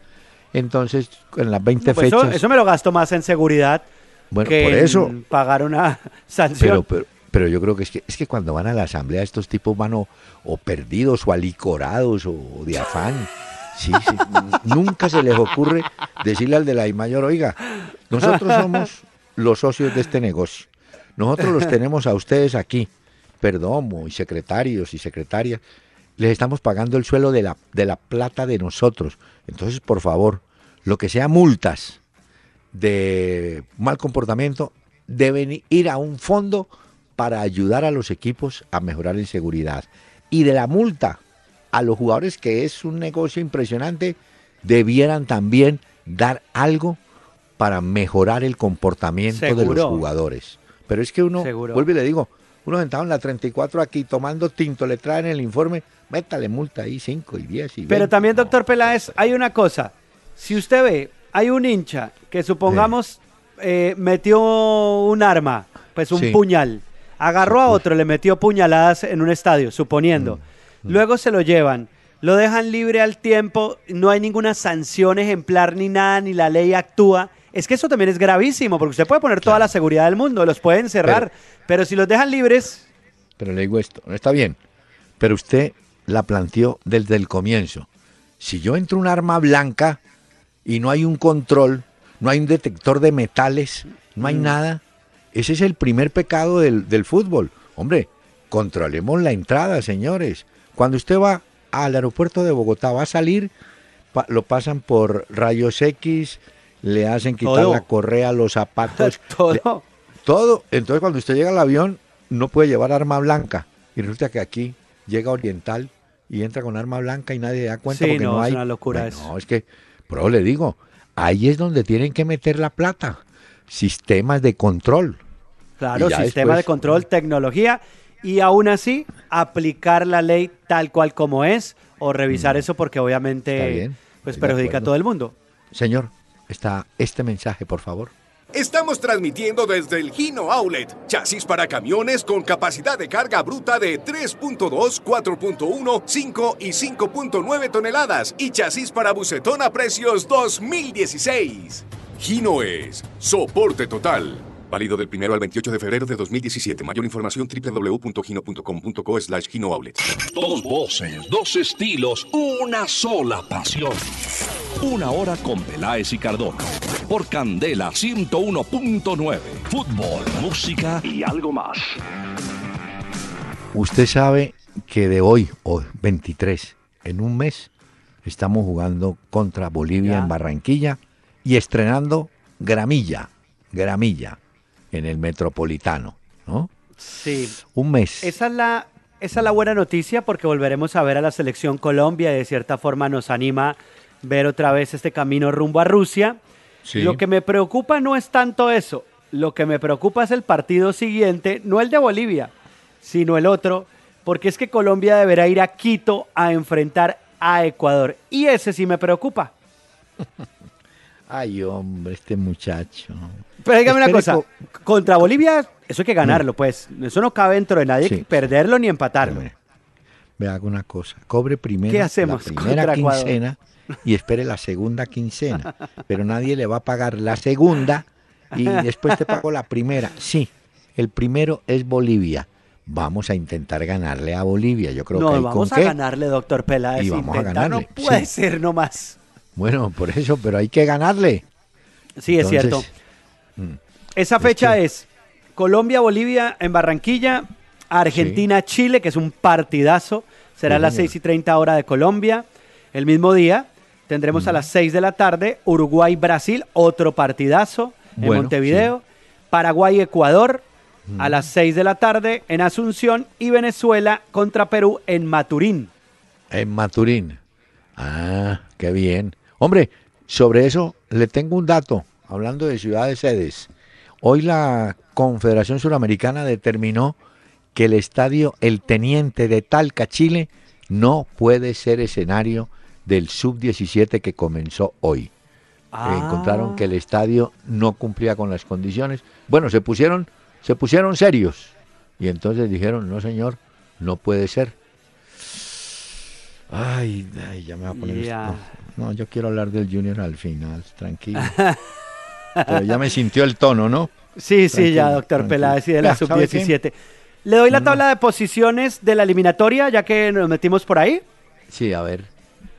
[SPEAKER 1] entonces en las 20
[SPEAKER 3] Pues
[SPEAKER 1] fechas...
[SPEAKER 3] eso me lo gasto más en seguridad
[SPEAKER 1] Bueno,
[SPEAKER 3] que
[SPEAKER 1] por eso.
[SPEAKER 3] en pagar una sanción.
[SPEAKER 1] Pero, pero, pero yo creo que es, que es que cuando van a la asamblea estos tipos van o, o perdidos o alicorados o de afán. Sí, sí, nunca se les ocurre decirle al de la I mayor, oiga, nosotros somos los socios de este negocio. Nosotros los tenemos a ustedes aquí, perdomo y secretarios y secretarias. Les estamos pagando el suelo de la, de la plata de nosotros. Entonces, por favor, lo que sea multas, de mal comportamiento deben ir a un fondo para ayudar a los equipos a mejorar en seguridad. Y de la multa a los jugadores, que es un negocio impresionante, debieran también dar algo para mejorar el comportamiento de los jugadores. Pero es que uno,
[SPEAKER 3] Seguro.
[SPEAKER 1] vuelvo y le digo, uno sentado en la 34 aquí tomando tinto, le traen el informe, métale multa ahí 5 y 10 y
[SPEAKER 3] Pero
[SPEAKER 1] 20.
[SPEAKER 3] también, doctor Peláez, hay una cosa. Si usted ve, hay un hincha que supongamos eh, metió un arma, pues un
[SPEAKER 1] Sí.
[SPEAKER 3] puñal, agarró a otro, le metió puñaladas en un estadio, suponiendo.
[SPEAKER 1] Mm,
[SPEAKER 3] Luego se lo llevan, lo dejan libre al tiempo, no hay ninguna sanción ejemplar ni nada, ni la ley actúa. Es que eso también es gravísimo, porque usted puede poner toda la seguridad del mundo, los pueden cerrar, pero, si los dejan libres,
[SPEAKER 1] Pero le digo esto, no está bien. Pero usted la planteó desde el comienzo. Si yo entro un arma blanca y no hay un control, no hay un detector de metales, no hay nada, ese es el primer pecado del, del fútbol. Hombre, controlemos la entrada, señores. Cuando usted va al aeropuerto de Bogotá, va a salir, lo pasan por rayos X, le hacen quitar
[SPEAKER 3] Todo.
[SPEAKER 1] la correa, los zapatos,
[SPEAKER 3] todo.
[SPEAKER 1] todo. Entonces, cuando usted llega al avión, no puede llevar arma blanca. Y resulta que aquí llega Oriental y entra con arma blanca y nadie da cuenta
[SPEAKER 3] Sí,
[SPEAKER 1] porque no,
[SPEAKER 3] no, es
[SPEAKER 1] hay.
[SPEAKER 3] una locura
[SPEAKER 1] Bueno,
[SPEAKER 3] eso.
[SPEAKER 1] No, es que, por eso le digo, ahí es donde tienen que meter la plata. Sistemas de control.
[SPEAKER 3] Claro, sistema de control, tecnología y aún así aplicar la ley tal cual como es o revisar eso porque
[SPEAKER 1] Mm.
[SPEAKER 3] Obviamente
[SPEAKER 1] bien,
[SPEAKER 3] pues perjudica a todo el mundo.
[SPEAKER 1] Señor, está este mensaje, por favor.
[SPEAKER 9] Estamos transmitiendo desde el Gino Outlet, chasis para camiones con capacidad de carga bruta de 3.2, 4.1, 5 y 5.9 toneladas y chasis para bucetón a precios 2016. Gino es soporte total. Válido del 1 al 28 de febrero de 2017. Mayor información www.gino.com.co slash Gino Outlet.
[SPEAKER 2] Dos voces, dos estilos, una sola pasión. Una hora con Peláez y Cardona. Por Candela 101.9. Fútbol, música y algo más.
[SPEAKER 1] Usted sabe que de hoy, hoy 23, en un mes, estamos jugando contra Bolivia
[SPEAKER 3] Ya.
[SPEAKER 1] en Barranquilla y estrenando Gramilla, Gramilla, en el Metropolitano, ¿no?
[SPEAKER 3] Sí.
[SPEAKER 1] Un mes.
[SPEAKER 3] Esa es la, esa es la buena noticia porque volveremos a ver a la selección Colombia y de cierta forma nos anima ver otra vez este camino rumbo a Rusia.
[SPEAKER 1] Sí.
[SPEAKER 3] Lo que me preocupa no es tanto eso, lo que me preocupa es el partido siguiente, no el de Bolivia, sino el otro, porque es que Colombia deberá ir a Quito a enfrentar a Ecuador y ese sí me preocupa.
[SPEAKER 1] Ay, hombre, este muchacho.
[SPEAKER 3] Pero dígame una cosa,
[SPEAKER 1] co-
[SPEAKER 3] contra Bolivia eso hay que ganarlo, pues, eso no cabe dentro de nadie
[SPEAKER 1] Sí.
[SPEAKER 3] que perderlo ni empatarlo.
[SPEAKER 1] Ve, haga una cosa. Cobre primero
[SPEAKER 3] ¿Qué hacemos
[SPEAKER 1] la primera
[SPEAKER 3] contra Ecuador?
[SPEAKER 1] Y espere la segunda quincena. Pero nadie le va a pagar la segunda y después te pago la primera. Sí, el primero es Bolivia. Vamos a intentar ganarle a Bolivia. Yo creo
[SPEAKER 3] no,
[SPEAKER 1] que hay
[SPEAKER 3] vamos
[SPEAKER 1] con
[SPEAKER 3] a
[SPEAKER 1] qué.
[SPEAKER 3] ganarle, doctor Peláez.
[SPEAKER 1] Y vamos a ganarle,
[SPEAKER 3] No puede
[SPEAKER 1] sí.
[SPEAKER 3] ser nomás.
[SPEAKER 1] Bueno, por eso, pero hay que ganarle.
[SPEAKER 3] Sí, es cierto.
[SPEAKER 1] mm,
[SPEAKER 3] Esa fecha es Colombia-Bolivia en Barranquilla, Argentina-Chile, que es un partidazo. Será a las
[SPEAKER 1] señor.
[SPEAKER 3] 6 y 30 hora de Colombia. El mismo día tendremos a las 6 de la tarde Uruguay-Brasil, otro partidazo en
[SPEAKER 1] Bueno,
[SPEAKER 3] Montevideo. Paraguay-Ecuador a las 6 de la tarde en Asunción y Venezuela contra Perú en Maturín.
[SPEAKER 1] En Maturín. Ah, qué bien. Hombre, sobre eso le tengo un dato, hablando de ciudades sedes. Hoy la Confederación Suramericana determinó que el estadio El Teniente de Talca, Chile, no puede ser escenario del Sub-17 que comenzó hoy.
[SPEAKER 3] Ah.
[SPEAKER 1] Encontraron que el estadio no cumplía con las condiciones. Bueno, se pusieron, se pusieron serios. Y entonces dijeron, no señor, no puede ser. Ay, ay, ya me va a poner esto.
[SPEAKER 3] Ya.
[SPEAKER 1] No, no, yo quiero hablar del Junior al final, tranquilo. Pero ya me sintió el tono, ¿no?
[SPEAKER 3] Sí, sí, ya, doctor. Peláez y de la
[SPEAKER 1] Ya, ¿sabe qué?
[SPEAKER 3] sub-17. Le doy la tabla de posiciones de la eliminatoria, ya que nos metimos por ahí.
[SPEAKER 1] Sí, a ver.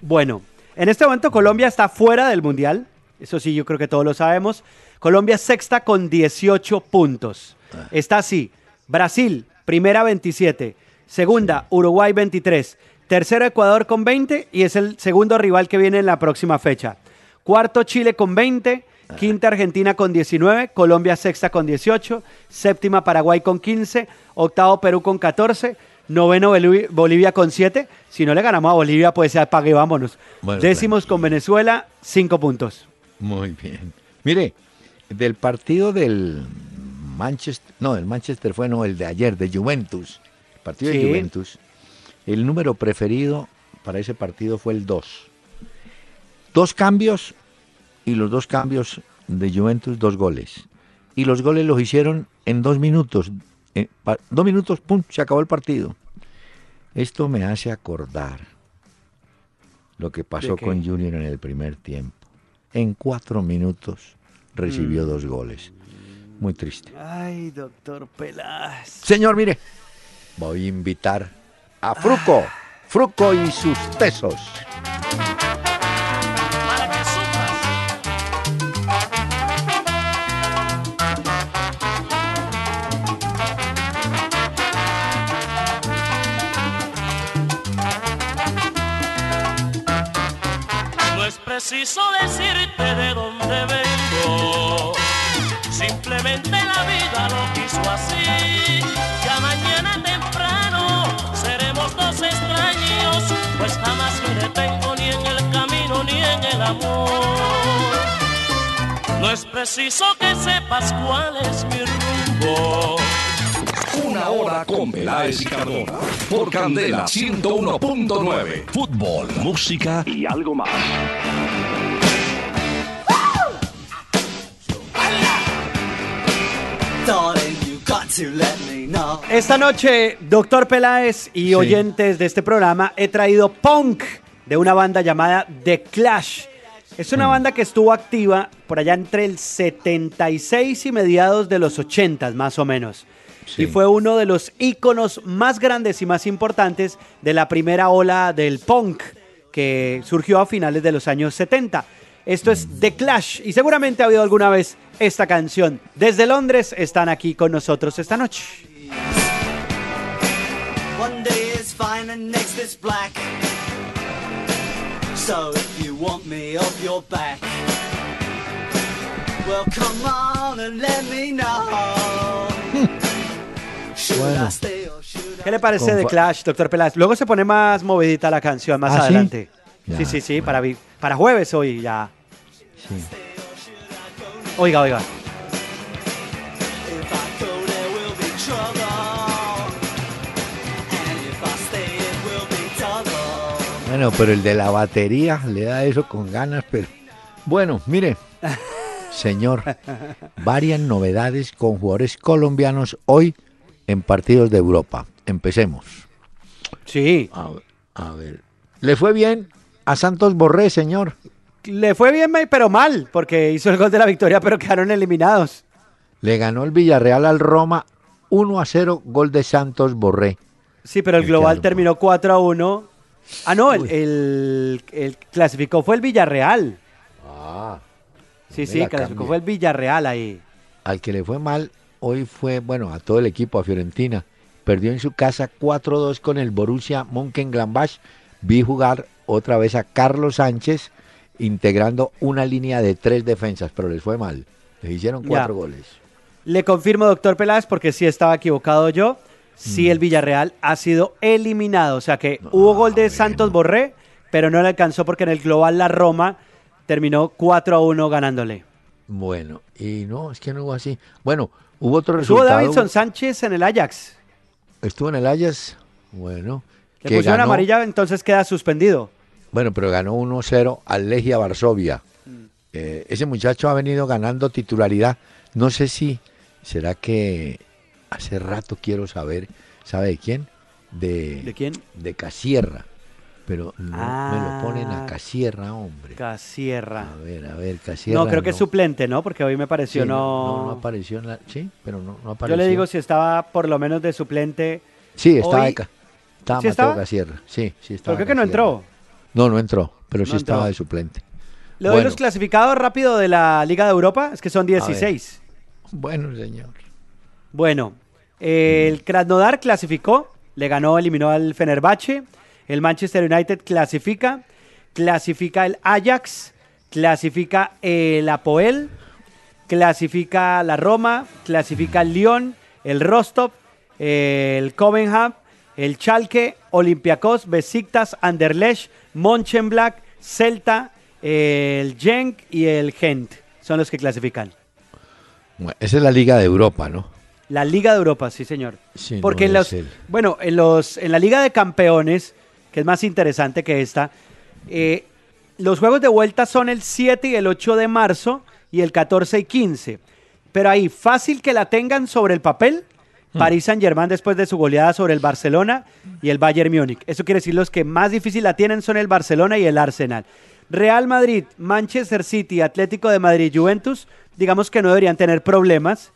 [SPEAKER 3] Bueno, en este momento Colombia está fuera del Mundial. Eso sí, yo creo que todos lo sabemos. Colombia es sexta con 18 puntos. Está así. Brasil, primera 27. Segunda, Uruguay 23. Tercero, Ecuador con 20 y es el segundo rival que viene en la próxima fecha. Cuarto, Chile con 20. Quinta, Argentina con 19. Colombia sexta con 18. Séptima, Paraguay con 15. Octavo, Perú con 14. Noveno, Boliv- Bolivia con 7. Si no le ganamos a Bolivia, pues se apague y vámonos.
[SPEAKER 1] Bueno,
[SPEAKER 3] Décimos con Venezuela, 5 puntos.
[SPEAKER 1] Muy bien. Mire, del partido del Manchester, no, del Manchester fue no, el de ayer, de Juventus. El partido
[SPEAKER 3] Sí.
[SPEAKER 1] de Juventus. El número preferido para ese partido fue el 2. Dos cambios y los dos cambios de Juventus, dos goles. Y los goles los hicieron en dos minutos. Eh, dos minutos, pum, se acabó el partido. Esto me hace acordar lo que pasó con Junior en el primer tiempo. En cuatro minutos recibió
[SPEAKER 3] Mm.
[SPEAKER 1] dos goles. Muy triste.
[SPEAKER 3] Ay, doctor Peláez.
[SPEAKER 1] Señor, mire, voy a invitar a Fruco. Fruco y sus tesos.
[SPEAKER 10] Preciso decirte de dónde vengo, simplemente la vida lo quiso así. Ya mañana temprano seremos dos extraños, pues jamás me detengo ni en el camino ni en el amor. No es preciso que sepas cuál es mi rumbo.
[SPEAKER 2] Una hora con Peláez y. Por Candela 101.9. Fútbol, música y algo más.
[SPEAKER 3] Esta noche, doctor Peláez y oyentes de este programa, he traído punk de una banda llamada The Clash. Es una banda que estuvo activa por allá entre el 76 y mediados de los 80 más o menos.
[SPEAKER 1] Sí.
[SPEAKER 3] Y fue uno de los íconos más grandes y más importantes de la primera ola del punk que surgió a finales de los años 70. Esto es The Clash y seguramente ha habido alguna vez esta canción. Desde Londres están aquí con nosotros esta noche.
[SPEAKER 11] One day is fine and next is black. So if you want me off your back, well come on and let me know. Should
[SPEAKER 1] Bueno.
[SPEAKER 11] I stay or should
[SPEAKER 3] ¿Qué le parece
[SPEAKER 1] Con
[SPEAKER 3] The
[SPEAKER 1] fa-
[SPEAKER 3] Clash, doctor Peláez? Luego se pone más movidita la canción más
[SPEAKER 1] ¿Ah, sí?
[SPEAKER 3] adelante.
[SPEAKER 1] Ya,
[SPEAKER 3] Sí, sí, sí, para, vi- para jueves hoy ya.
[SPEAKER 1] Sí.
[SPEAKER 3] Oiga, oiga.
[SPEAKER 1] Bueno, pero el de la batería le da eso con ganas, pero... Bueno, mire, señor, varias novedades con jugadores colombianos hoy en partidos de Europa. Empecemos.
[SPEAKER 3] Sí.
[SPEAKER 1] A ver, a ver. ¿Le fue bien a Santos Borré, señor?
[SPEAKER 3] Le fue bien, pero mal, porque hizo el gol de la victoria, pero quedaron eliminados.
[SPEAKER 1] Le ganó el Villarreal al Roma 1 a 0, gol de Santos Borré.
[SPEAKER 3] Sí, pero el global terminó 4 a 1. Ah, no, el, el- el clasificó fue el Villarreal.
[SPEAKER 1] Ah.
[SPEAKER 3] Sí, sí,
[SPEAKER 1] la
[SPEAKER 3] clasificó fue el Villarreal ahí.
[SPEAKER 1] Al que le fue mal hoy fue, bueno, a todo el equipo, a Fiorentina. Perdió en su casa 4-2 con el Borussia Mönchengladbach. Vi jugar otra vez a Carlos Sánchez integrando una línea de tres defensas, pero les fue mal. Les hicieron
[SPEAKER 3] Ya.
[SPEAKER 1] cuatro goles.
[SPEAKER 3] Le confirmo, doctor Peláez, porque sí estaba equivocado yo.
[SPEAKER 1] Mm.
[SPEAKER 3] Sí, el Villarreal ha sido eliminado. O sea que hubo gol de Santos Borré, pero no le alcanzó porque en el global la Roma terminó 4 a 1 ganándole.
[SPEAKER 1] Bueno, y no, es que no hubo así. Bueno, hubo otro
[SPEAKER 3] Estuvo
[SPEAKER 1] resultado.
[SPEAKER 3] Davidson Sánchez en el Ajax.
[SPEAKER 1] Estuvo en el Ajax. Bueno.
[SPEAKER 3] Le pusieron
[SPEAKER 1] ganó-
[SPEAKER 3] amarilla, entonces queda suspendido.
[SPEAKER 1] Bueno, pero ganó 1-0 al Legia Varsovia. Eh, ese muchacho ha venido ganando titularidad. No sé si será que hace rato quiero saber, ¿sabe de quién? De,
[SPEAKER 3] ¿De quién?
[SPEAKER 1] De Casierra. Pero no me lo ponen
[SPEAKER 3] Ah.
[SPEAKER 1] a Casierra, hombre.
[SPEAKER 3] Casierra.
[SPEAKER 1] A ver, a ver, Casierra.
[SPEAKER 3] No, creo que es suplente, ¿no? Porque hoy me pareció
[SPEAKER 1] Sí,
[SPEAKER 3] no.
[SPEAKER 1] no, no apareció en la. Sí, pero no, no apareció.
[SPEAKER 3] Yo le digo si estaba por lo menos de suplente.
[SPEAKER 1] Sí, estaba,
[SPEAKER 3] Hoy-
[SPEAKER 1] de ca- estaba
[SPEAKER 3] ¿Sí
[SPEAKER 1] Mateo
[SPEAKER 3] estaba?
[SPEAKER 1] Casierra. Sí, sí estaba.
[SPEAKER 3] Pero creo que no entró.
[SPEAKER 1] No, no entró, pero
[SPEAKER 3] No
[SPEAKER 1] sí estaba de suplente.
[SPEAKER 3] Le doy
[SPEAKER 1] Bueno.
[SPEAKER 3] los clasificados rápido de la Liga de Europa. Es que son 16.
[SPEAKER 1] Bueno, señor.
[SPEAKER 3] Bueno, el Krasnodar clasificó, le ganó, eliminó al Fenerbahce. El Manchester United clasifica, clasifica el Ajax, clasifica el Apoel, clasifica la Roma, clasifica el Lyon, el Rostov, el Covenham, el Schalke, Olympiacos, Besiktas, Anderlecht, Mönchengladbach, Celta, el Genk y el Gent. Son los que clasifican.
[SPEAKER 1] Bueno, esa es la Liga de Europa, ¿no?
[SPEAKER 3] La Liga de Europa, sí, señor.
[SPEAKER 1] Sí,
[SPEAKER 3] Porque
[SPEAKER 1] no
[SPEAKER 3] en los,
[SPEAKER 1] el-
[SPEAKER 3] bueno, en los, en la Liga de Campeones, que es más interesante que esta, eh, los juegos de vuelta son el 7 y el 8 de marzo y el 14 y 15. Pero ahí, fácil que la tengan sobre el papel. París Saint Germain después de su goleada sobre el Barcelona y el Bayern Múnich. Eso quiere decir los que más difícil la tienen son el Barcelona y el Arsenal. Real Madrid, Manchester City, Atlético de Madrid, Juventus, digamos que no deberían tener problemas.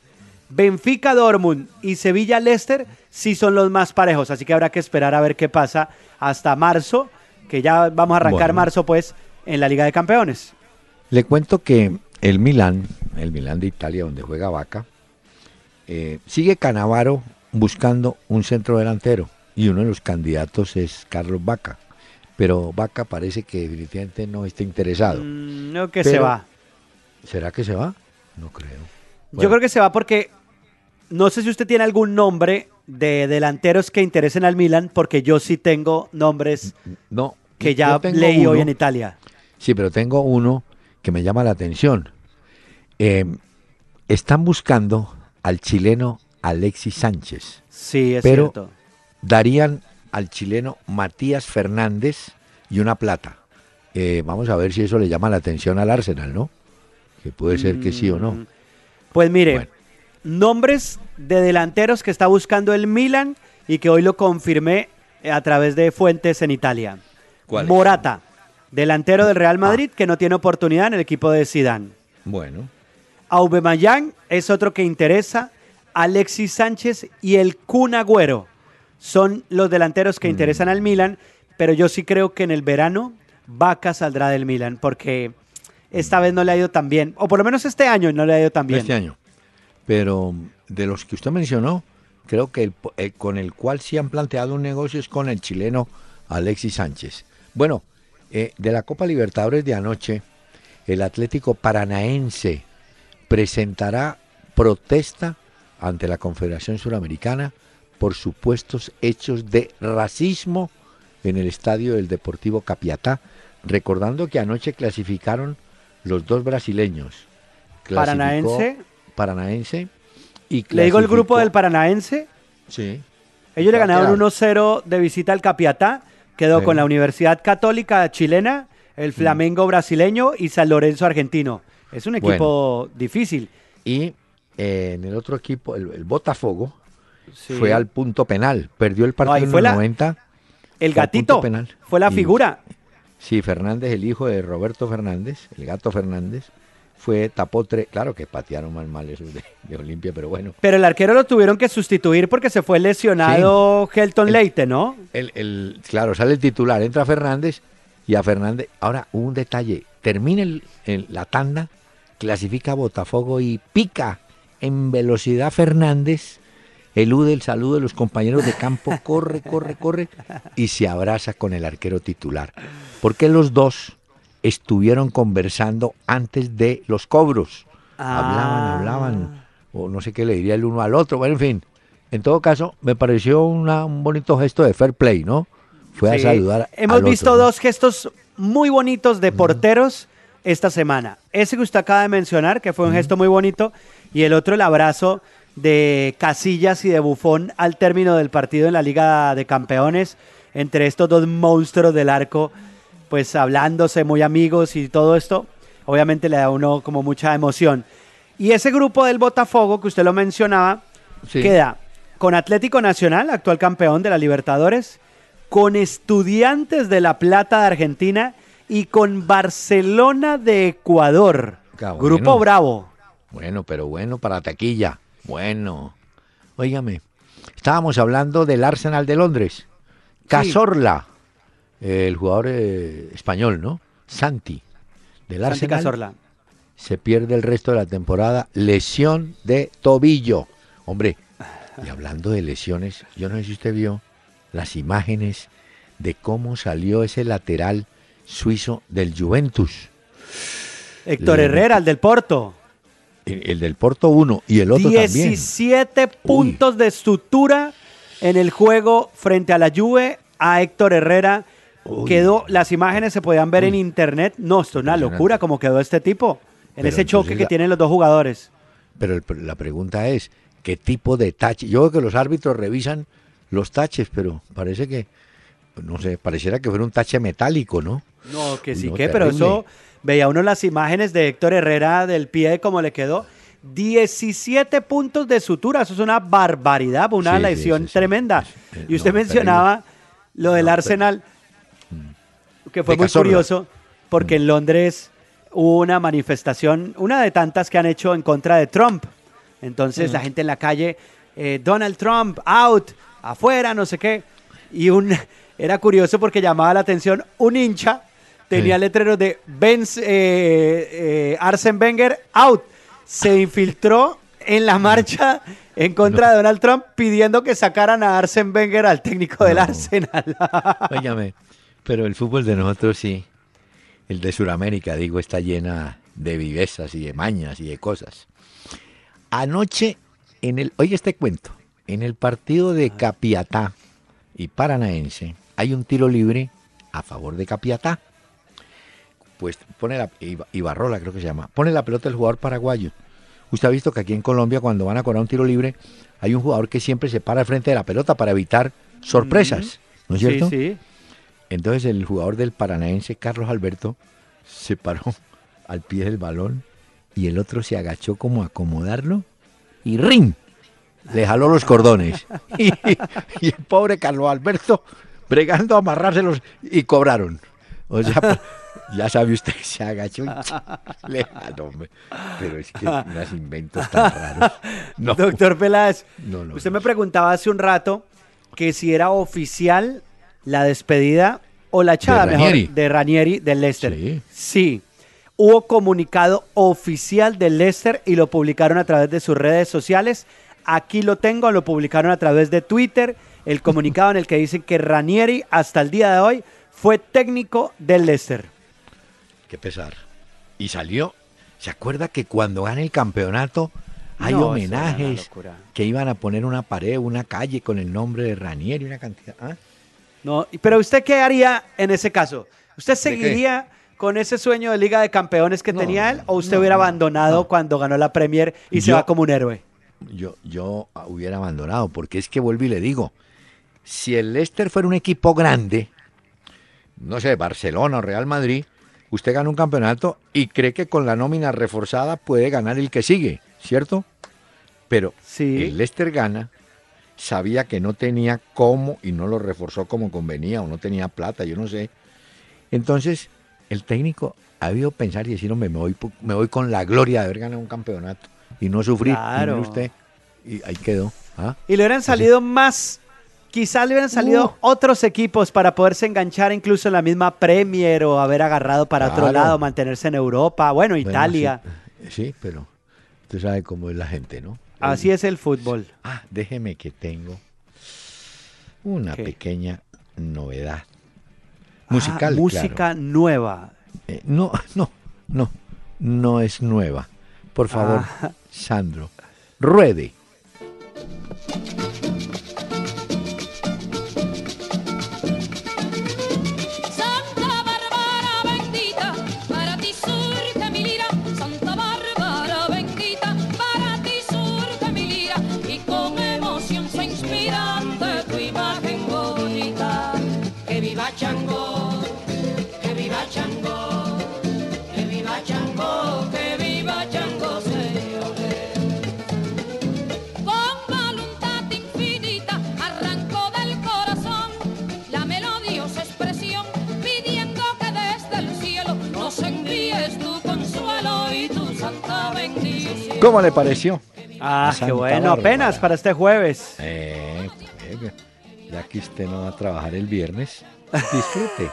[SPEAKER 3] Benfica, Dortmund y Sevilla, Leicester sí son los más parejos, así que habrá que esperar a ver qué pasa hasta marzo, que ya vamos a arrancar
[SPEAKER 1] Bueno.
[SPEAKER 3] marzo pues en la Liga de Campeones.
[SPEAKER 1] Le cuento que el Milán, el Milán de Italia, donde juega Vaca, eh, sigue Canavaro buscando un centro delantero y uno de los candidatos es Carlos Vaca. Pero Vaca parece que definitivamente no está interesado.
[SPEAKER 3] Mm, no que se va.
[SPEAKER 1] ¿Será que se va? No creo.
[SPEAKER 3] Yo creo que se va porque no sé si usted tiene algún nombre de delanteros que interesen al Milan, porque yo sí tengo nombres
[SPEAKER 1] No.
[SPEAKER 3] que ya leí hoy en Italia.
[SPEAKER 1] Sí, pero tengo uno que me llama la atención. Eh, están buscando al chileno Alexis Sánchez.
[SPEAKER 3] Sí, es
[SPEAKER 1] pero
[SPEAKER 3] cierto.
[SPEAKER 1] darían al chileno Matías Fernández y una plata. Eh, vamos a ver si eso le llama la atención al Arsenal, ¿no? Que puede ser que sí o
[SPEAKER 3] Mm.
[SPEAKER 1] no.
[SPEAKER 3] Pues mire,
[SPEAKER 1] Bueno.
[SPEAKER 3] nombres de delanteros que está buscando el Milan y que hoy lo confirmé a través de fuentes en Italia.
[SPEAKER 1] ¿Cuáles?
[SPEAKER 3] Morata, delantero del Real Madrid que no tiene oportunidad en el equipo de Zidane.
[SPEAKER 1] Bueno,
[SPEAKER 3] Aubameyang es otro que interesa. Alexis Sánchez y el Kun Agüero son los delanteros que interesan al Milan, pero yo sí creo que en el verano Vaca saldrá del Milan porque esta vez no le ha ido tan bien, o por lo menos este año no le ha ido tan bien.
[SPEAKER 1] este año. Pero de los que usted mencionó, creo que el, el con el cual sí han planteado un negocio es con el chileno Alexis Sánchez. Bueno, eh, de la Copa Libertadores de anoche, el Atlético Paranaense presentará protesta ante la Confederación Suramericana por supuestos hechos de racismo en el estadio del Deportivo Capiatá, recordando que anoche clasificaron los dos brasileños.
[SPEAKER 3] Paranaense.
[SPEAKER 1] Paranaense y
[SPEAKER 3] Le digo el grupo del Paranaense.
[SPEAKER 1] Sí.
[SPEAKER 3] Ellos le ganaron
[SPEAKER 1] quedar.
[SPEAKER 3] 1-0 de visita al Capiatá. Quedó
[SPEAKER 1] Sí.
[SPEAKER 3] con la Universidad Católica chilena, el Flamengo brasileño y San Lorenzo argentino. Es un equipo difícil.
[SPEAKER 1] Y eh, en el otro equipo, el, el Botafogo,
[SPEAKER 3] Sí.
[SPEAKER 1] fue al punto penal. Perdió el partido en el
[SPEAKER 3] la-
[SPEAKER 1] 90.
[SPEAKER 3] El gatito
[SPEAKER 1] penal.
[SPEAKER 3] fue la
[SPEAKER 1] Y-
[SPEAKER 3] figura.
[SPEAKER 1] Sí, Fernández, el hijo de Roberto Fernández, el gato Fernández, fue tapó tres. Claro que patearon mal mal esos de, de Olimpia, pero bueno.
[SPEAKER 3] Pero el arquero lo tuvieron que sustituir porque se fue lesionado Helton
[SPEAKER 1] El-
[SPEAKER 3] Leite, ¿no?
[SPEAKER 1] El, el- claro, sale el titular, entra Fernández y a Fernández. Ahora, un detalle: termina la tanda, clasifica Botafogo y pica en velocidad Fernández, elude el saludo de los compañeros de campo, corre, corre, corre y se abraza con el arquero titular. Porque los dos estuvieron conversando antes de los cobros.
[SPEAKER 3] Ah.
[SPEAKER 1] Hablaban, hablaban, o no sé qué le diría el uno al otro, bueno, en fin. En todo caso, me pareció una- un bonito gesto de fair play, ¿no? Fue
[SPEAKER 3] Sí.
[SPEAKER 1] a saludar.
[SPEAKER 3] Hemos
[SPEAKER 1] al
[SPEAKER 3] visto
[SPEAKER 1] otro, ¿no?
[SPEAKER 3] dos gestos muy bonitos de porteros esta semana. Ese que usted acaba de mencionar, que fue un gesto muy bonito, y el otro, el abrazo de Casillas y de Bufón al término del partido en la Liga de Campeones, entre estos dos monstruos del arco, pues hablándose muy amigos y todo esto, obviamente le da a uno como mucha emoción. Y ese grupo del Botafogo, que usted lo mencionaba,
[SPEAKER 1] Sí.
[SPEAKER 3] queda con Atlético Nacional, actual campeón de la Libertadores, con Estudiantes de La Plata de Argentina y con Barcelona de Ecuador.
[SPEAKER 1] Bueno.
[SPEAKER 3] Grupo Bravo.
[SPEAKER 1] Bueno, pero bueno para taquilla. Bueno. Óigame, estábamos hablando del Arsenal de Londres. Cazorla, el jugador eh, español, ¿no? Santi, del
[SPEAKER 3] Santi
[SPEAKER 1] Arsenal.
[SPEAKER 3] Cazorla.
[SPEAKER 1] Se pierde el resto de la temporada. Lesión de tobillo. Hombre, y hablando de lesiones, yo no sé si usted vio las imágenes de cómo salió ese lateral suizo del Juventus.
[SPEAKER 3] Héctor
[SPEAKER 1] Le-
[SPEAKER 3] Herrera, el del Porto.
[SPEAKER 1] El, el del Porto 1 y el otro también.
[SPEAKER 3] 17 puntos de sutura en el juego frente a la Juve a Héctor Herrera. Quedó, las imágenes se podían ver en internet. No, esto es una locura como quedó este tipo en
[SPEAKER 1] Pero
[SPEAKER 3] ese choque que
[SPEAKER 1] la-
[SPEAKER 3] tienen los dos jugadores.
[SPEAKER 1] Pero el- la pregunta es, ¿qué tipo de tache? Yo creo que los árbitros revisan los taches, pero parece que, no sé, pareciera que fuera un tache metálico, ¿no?
[SPEAKER 3] No, que sí,
[SPEAKER 1] No,
[SPEAKER 3] que, pero eso veía uno las imágenes de Héctor Herrera del pie de cómo le quedó. 17 puntos de sutura, eso es una barbaridad, una
[SPEAKER 1] Sí,
[SPEAKER 3] lesión
[SPEAKER 1] sí, sí.
[SPEAKER 3] tremenda. Y usted
[SPEAKER 1] no,
[SPEAKER 3] mencionaba lo del
[SPEAKER 1] No,
[SPEAKER 3] Arsenal, que fue muy
[SPEAKER 1] Cazorla.
[SPEAKER 3] curioso, porque en Londres hubo una manifestación, una de tantas que han hecho en contra de Trump. Entonces
[SPEAKER 1] Mm.
[SPEAKER 3] la gente en la calle, eh, Donald Trump, out, afuera, no sé qué. Y un, era curioso porque llamaba la atención un hincha tenía
[SPEAKER 1] Sí.
[SPEAKER 3] letreros de Benz, eh, eh, Arsen Wenger, out. Se infiltró en la marcha en contra de Donald Trump pidiendo que sacaran a Arsen Wenger al técnico del Arsenal.
[SPEAKER 1] Óigame, pero el fútbol de nosotros sí, el de Sudamérica, digo, está llena de vivezas y de mañas y de cosas. Anoche, en el, oye este cuento, en el partido de Capiatá y Paranaense, hay un tiro libre a favor de Capiatá. Pues pone la, Iba- Ibarrola creo que se llama, pone la pelota el jugador paraguayo. Usted ha visto que aquí en Colombia cuando van a cobrar un tiro libre, hay un jugador que siempre se para al frente de la pelota para evitar sorpresas, ¿no es cierto?
[SPEAKER 3] Sí, sí.
[SPEAKER 1] Entonces el jugador del paranaense, Carlos Alberto, se paró al pie del balón y el otro se agachó como a acomodarlo y ¡rin! Le jaló los cordones. Y, y el pobre Carlos Alberto bregando a amarrárselos y cobraron. O sea, Ya sabe usted que se agachó y le jaló, hombre. Pero es que unos inventos tan raros. No.
[SPEAKER 3] Doctor Peláez,
[SPEAKER 1] No, no,
[SPEAKER 3] usted me preguntaba hace un rato que si era oficial la despedida o la echada
[SPEAKER 1] De
[SPEAKER 3] mejor,
[SPEAKER 1] Ranieri.
[SPEAKER 3] de Ranieri del Leicester.
[SPEAKER 1] Sí.
[SPEAKER 3] Sí. Hubo comunicado oficial del Leicester y lo publicaron a través de sus redes sociales. Aquí lo tengo, lo publicaron a través de Twitter. El comunicado en el que dicen que Ranieri hasta el día de hoy fue técnico del Leicester.
[SPEAKER 1] Qué pesar. Y salió. ¿Se acuerda que cuando gana el campeonato hay
[SPEAKER 3] No,
[SPEAKER 1] homenajes que iban a poner una pared, una calle con el nombre de Ranieri, una cantidad? ¿Ah?
[SPEAKER 3] No, pero usted qué haría en ese caso? ¿Usted seguiría con ese sueño de Liga de Campeones que
[SPEAKER 1] No,
[SPEAKER 3] tenía él o usted
[SPEAKER 1] no,
[SPEAKER 3] hubiera abandonado cuando ganó la Premier y se va como un héroe?
[SPEAKER 1] Yo, yo hubiera abandonado, porque es que vuelvo y le digo, si el Leicester fuera un equipo grande, no sé, Barcelona o Real Madrid, usted gana un campeonato y cree que con la nómina reforzada puede ganar el que sigue, ¿cierto? Pero
[SPEAKER 3] Sí.
[SPEAKER 1] el Leicester gana, sabía que no tenía cómo y no lo reforzó como convenía o no tenía plata, yo no sé. Entonces, el técnico ha debido pensar y decir, hombre, me voy, me voy con la gloria de haber ganado un campeonato y no sufrir. Y
[SPEAKER 3] Claro.
[SPEAKER 1] mire usted, y ahí quedó. ¿ah?
[SPEAKER 3] Y le hubieran salido más, quizás le hubieran salido otros equipos para poderse enganchar incluso en la misma Premier o haber agarrado para otro lado, mantenerse en Europa, bueno,
[SPEAKER 1] Bueno,
[SPEAKER 3] Italia.
[SPEAKER 1] sí, sí, pero usted sabe cómo es la gente, ¿no?
[SPEAKER 3] Así es el fútbol.
[SPEAKER 1] Ah, déjeme que tengo una
[SPEAKER 3] ¿Qué?
[SPEAKER 1] pequeña novedad. Musical,
[SPEAKER 3] Ah, música
[SPEAKER 1] claro.
[SPEAKER 3] nueva.
[SPEAKER 1] Eh, no, no, no, no es nueva. Por favor,
[SPEAKER 3] Ah.
[SPEAKER 1] Sandro, ruede. ¿Cómo le pareció?
[SPEAKER 3] Ah, qué bueno,
[SPEAKER 1] Bárbara.
[SPEAKER 3] apenas para este jueves.
[SPEAKER 1] Eh, eh, ya que usted no va a trabajar el viernes, disfrute.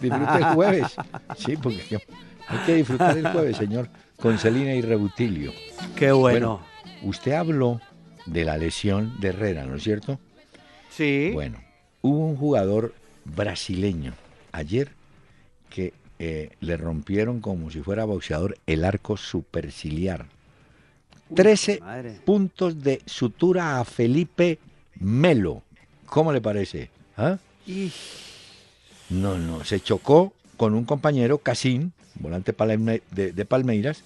[SPEAKER 1] Disfrute el jueves. Sí, porque hay que disfrutar el jueves, señor, con Celina y Rebutilio.
[SPEAKER 3] Qué bueno.
[SPEAKER 1] usted habló de la lesión de Herrera, ¿no es cierto?
[SPEAKER 3] Sí.
[SPEAKER 1] Bueno, hubo un jugador brasileño ayer que eh, le rompieron como si fuera boxeador el arco superciliar. 13
[SPEAKER 3] madre.
[SPEAKER 1] puntos de sutura a Felipe Melo. ¿Cómo le parece? ¿Ah?
[SPEAKER 3] Y-
[SPEAKER 1] No, no, se chocó con un compañero, Casín, volante de, de Palmeiras,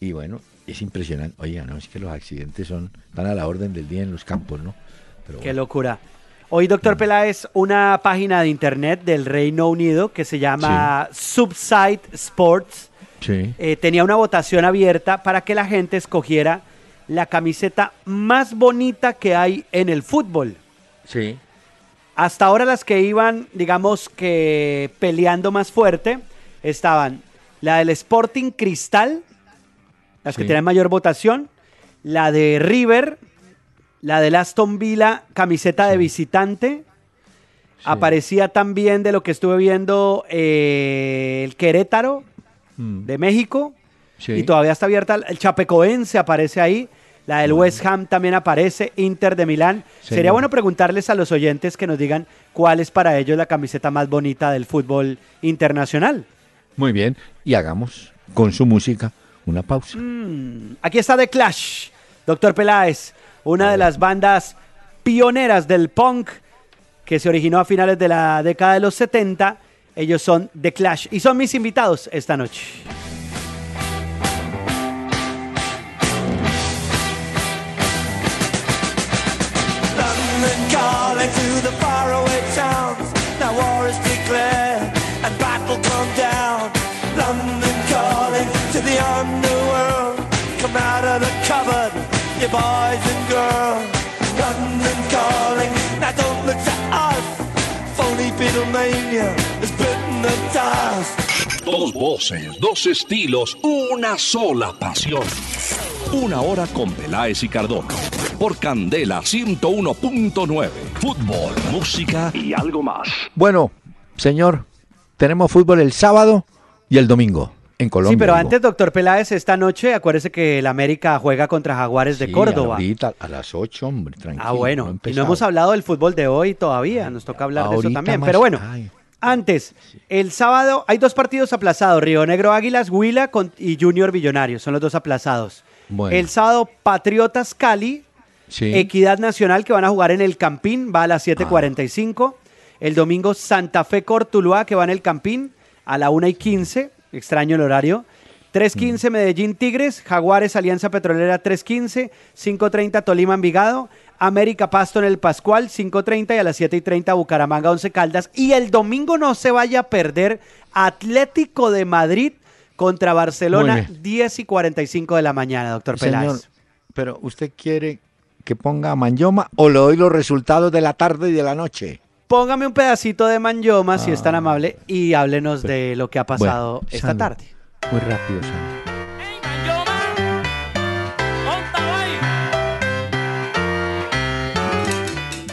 [SPEAKER 1] y bueno, es impresionante. Oiga, no, es que los accidentes son, están a la orden del día en los campos, ¿no? Pero
[SPEAKER 3] Qué
[SPEAKER 1] bueno.
[SPEAKER 3] locura. Hoy, doctor Peláez, una página de internet del Reino Unido que se llama Subside Sports
[SPEAKER 1] Sí.
[SPEAKER 3] eh, tenía una votación abierta para que la gente escogiera la camiseta más bonita que hay en el fútbol.
[SPEAKER 1] Sí.
[SPEAKER 3] Hasta ahora las que iban, digamos que peleando más fuerte, estaban la del Sporting Cristal, las que tienen mayor votación, la de River, la del Aston Villa, camiseta de visitante. Aparecía también de lo que estuve viendo eh, el Querétaro
[SPEAKER 1] Mm.
[SPEAKER 3] de México.
[SPEAKER 1] Sí.
[SPEAKER 3] Y todavía está abierta. El Chapecoense aparece ahí. La del West Ham también aparece. Inter de Milán.
[SPEAKER 1] Señor.
[SPEAKER 3] Sería bueno preguntarles a los oyentes que nos digan cuál es para ellos la camiseta más bonita del fútbol internacional.
[SPEAKER 1] Muy bien, y hagamos con su música una pausa.
[SPEAKER 3] Mm, aquí está The Clash, Doctor Peláez, una de las bandas pioneras del punk que se originó a finales de la década de los 70. Ellos son The Clash y son mis invitados esta noche.
[SPEAKER 11] Boys and girls. London calling, now don't look to us. Phony Beatlemania
[SPEAKER 2] Dos voces, dos estilos, una sola pasión. Una hora con Peláez y Cardona. Por Candela 101.9. Fútbol, música y algo más.
[SPEAKER 1] Bueno, señor, tenemos fútbol el sábado y el domingo en Colombia.
[SPEAKER 3] Sí, pero antes, doctor Peláez, esta noche, acuérdese que el América juega contra Jaguares de
[SPEAKER 1] Sí,
[SPEAKER 3] Córdoba.
[SPEAKER 1] Ahorita a las 8, hombre, tranquilo.
[SPEAKER 3] Ah, bueno.
[SPEAKER 1] no
[SPEAKER 3] y no hemos hablado del fútbol de hoy todavía. Nos toca hablar de eso
[SPEAKER 1] Ahorita
[SPEAKER 3] también.
[SPEAKER 1] más-
[SPEAKER 3] Pero bueno,
[SPEAKER 1] ay.
[SPEAKER 3] Antes, el sábado hay dos partidos aplazados: Río Negro Águilas, Huila con- y Junior Millonarios. Son los dos aplazados.
[SPEAKER 1] Bueno.
[SPEAKER 3] El sábado, Patriotas Cali,
[SPEAKER 1] Sí.
[SPEAKER 3] Equidad Nacional, que van a jugar en el Campín, va a las 7:45. El domingo, Santa Fe Cortuluá, que va en el Campín, a la 1 y 15. Extraño el horario. 3.15 Medellín Tigres, Jaguares Alianza Petrolera 3.15, 5.30 Tolima Envigado, América Pasto en el Pascual 5.30 y a las 7.30 Bucaramanga 11 Caldas. Y el domingo no se vaya a perder Atlético de Madrid contra Barcelona
[SPEAKER 1] Muy bien.
[SPEAKER 3] 10 y 45 de la mañana, doctor
[SPEAKER 1] Señor,
[SPEAKER 3] Peláez.
[SPEAKER 1] pero usted quiere que ponga a Manyoma o le doy los resultados de la tarde y de la noche.
[SPEAKER 3] Póngame un pedacito de Manyoma, si es tan amable, y háblenos de lo que ha pasado
[SPEAKER 1] Ah. Bueno,
[SPEAKER 3] esta tarde.
[SPEAKER 1] Muy rápido, Sandro.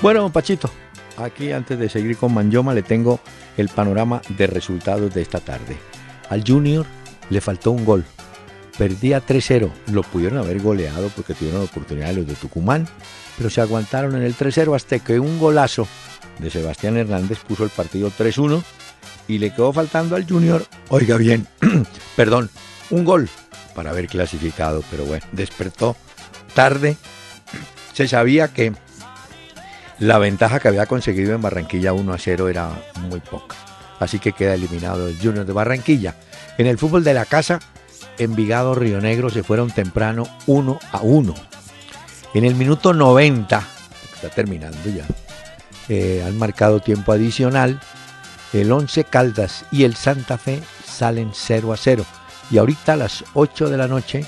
[SPEAKER 1] Bueno, Pachito, aquí antes de seguir con Manyoma le tengo el panorama de resultados de esta tarde. Al Junior le faltó un gol. Perdía 3-0. Lo pudieron haber goleado porque tuvieron la oportunidad los de Tucumán, pero se aguantaron en el 3-0 hasta que un golazo de Sebastián Hernández puso el partido 3-1 y le quedó faltando al Junior, oiga bien, perdón, un gol para haber clasificado, pero bueno, despertó tarde. Se sabía que la ventaja que había conseguido en Barranquilla 1 a 0 era muy poca. Así que queda eliminado el Junior de Barranquilla. En el fútbol de la casa, Envigado Río Negro se fueron temprano 1 a 1. En el minuto 90, está terminando ya, eh, han marcado tiempo adicional. El 11 Caldas y el Santa Fe salen 0 a 0. Y ahorita a las 8 de la noche,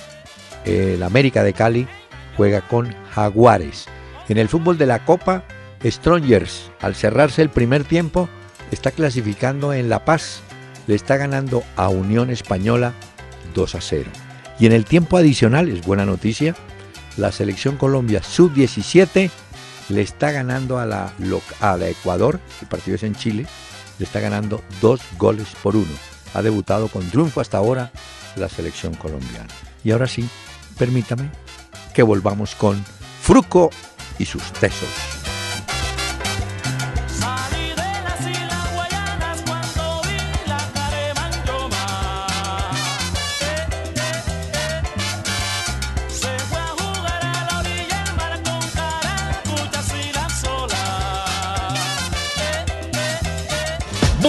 [SPEAKER 1] eh, el América de Cali juega con Jaguares. En el fútbol de la Copa, Strongers, al cerrarse el primer tiempo, está clasificando en La Paz. Le está ganando a Unión Española 2 a 0. Y en el tiempo adicional, es buena noticia, la selección Colombia sub-17 le está ganando a la, a Ecuador, el partido es en Chile, le está ganando dos goles por uno. Ha debutado con triunfo hasta ahora la selección colombiana. Y ahora sí, permítame que volvamos con Fruco y sus tesos.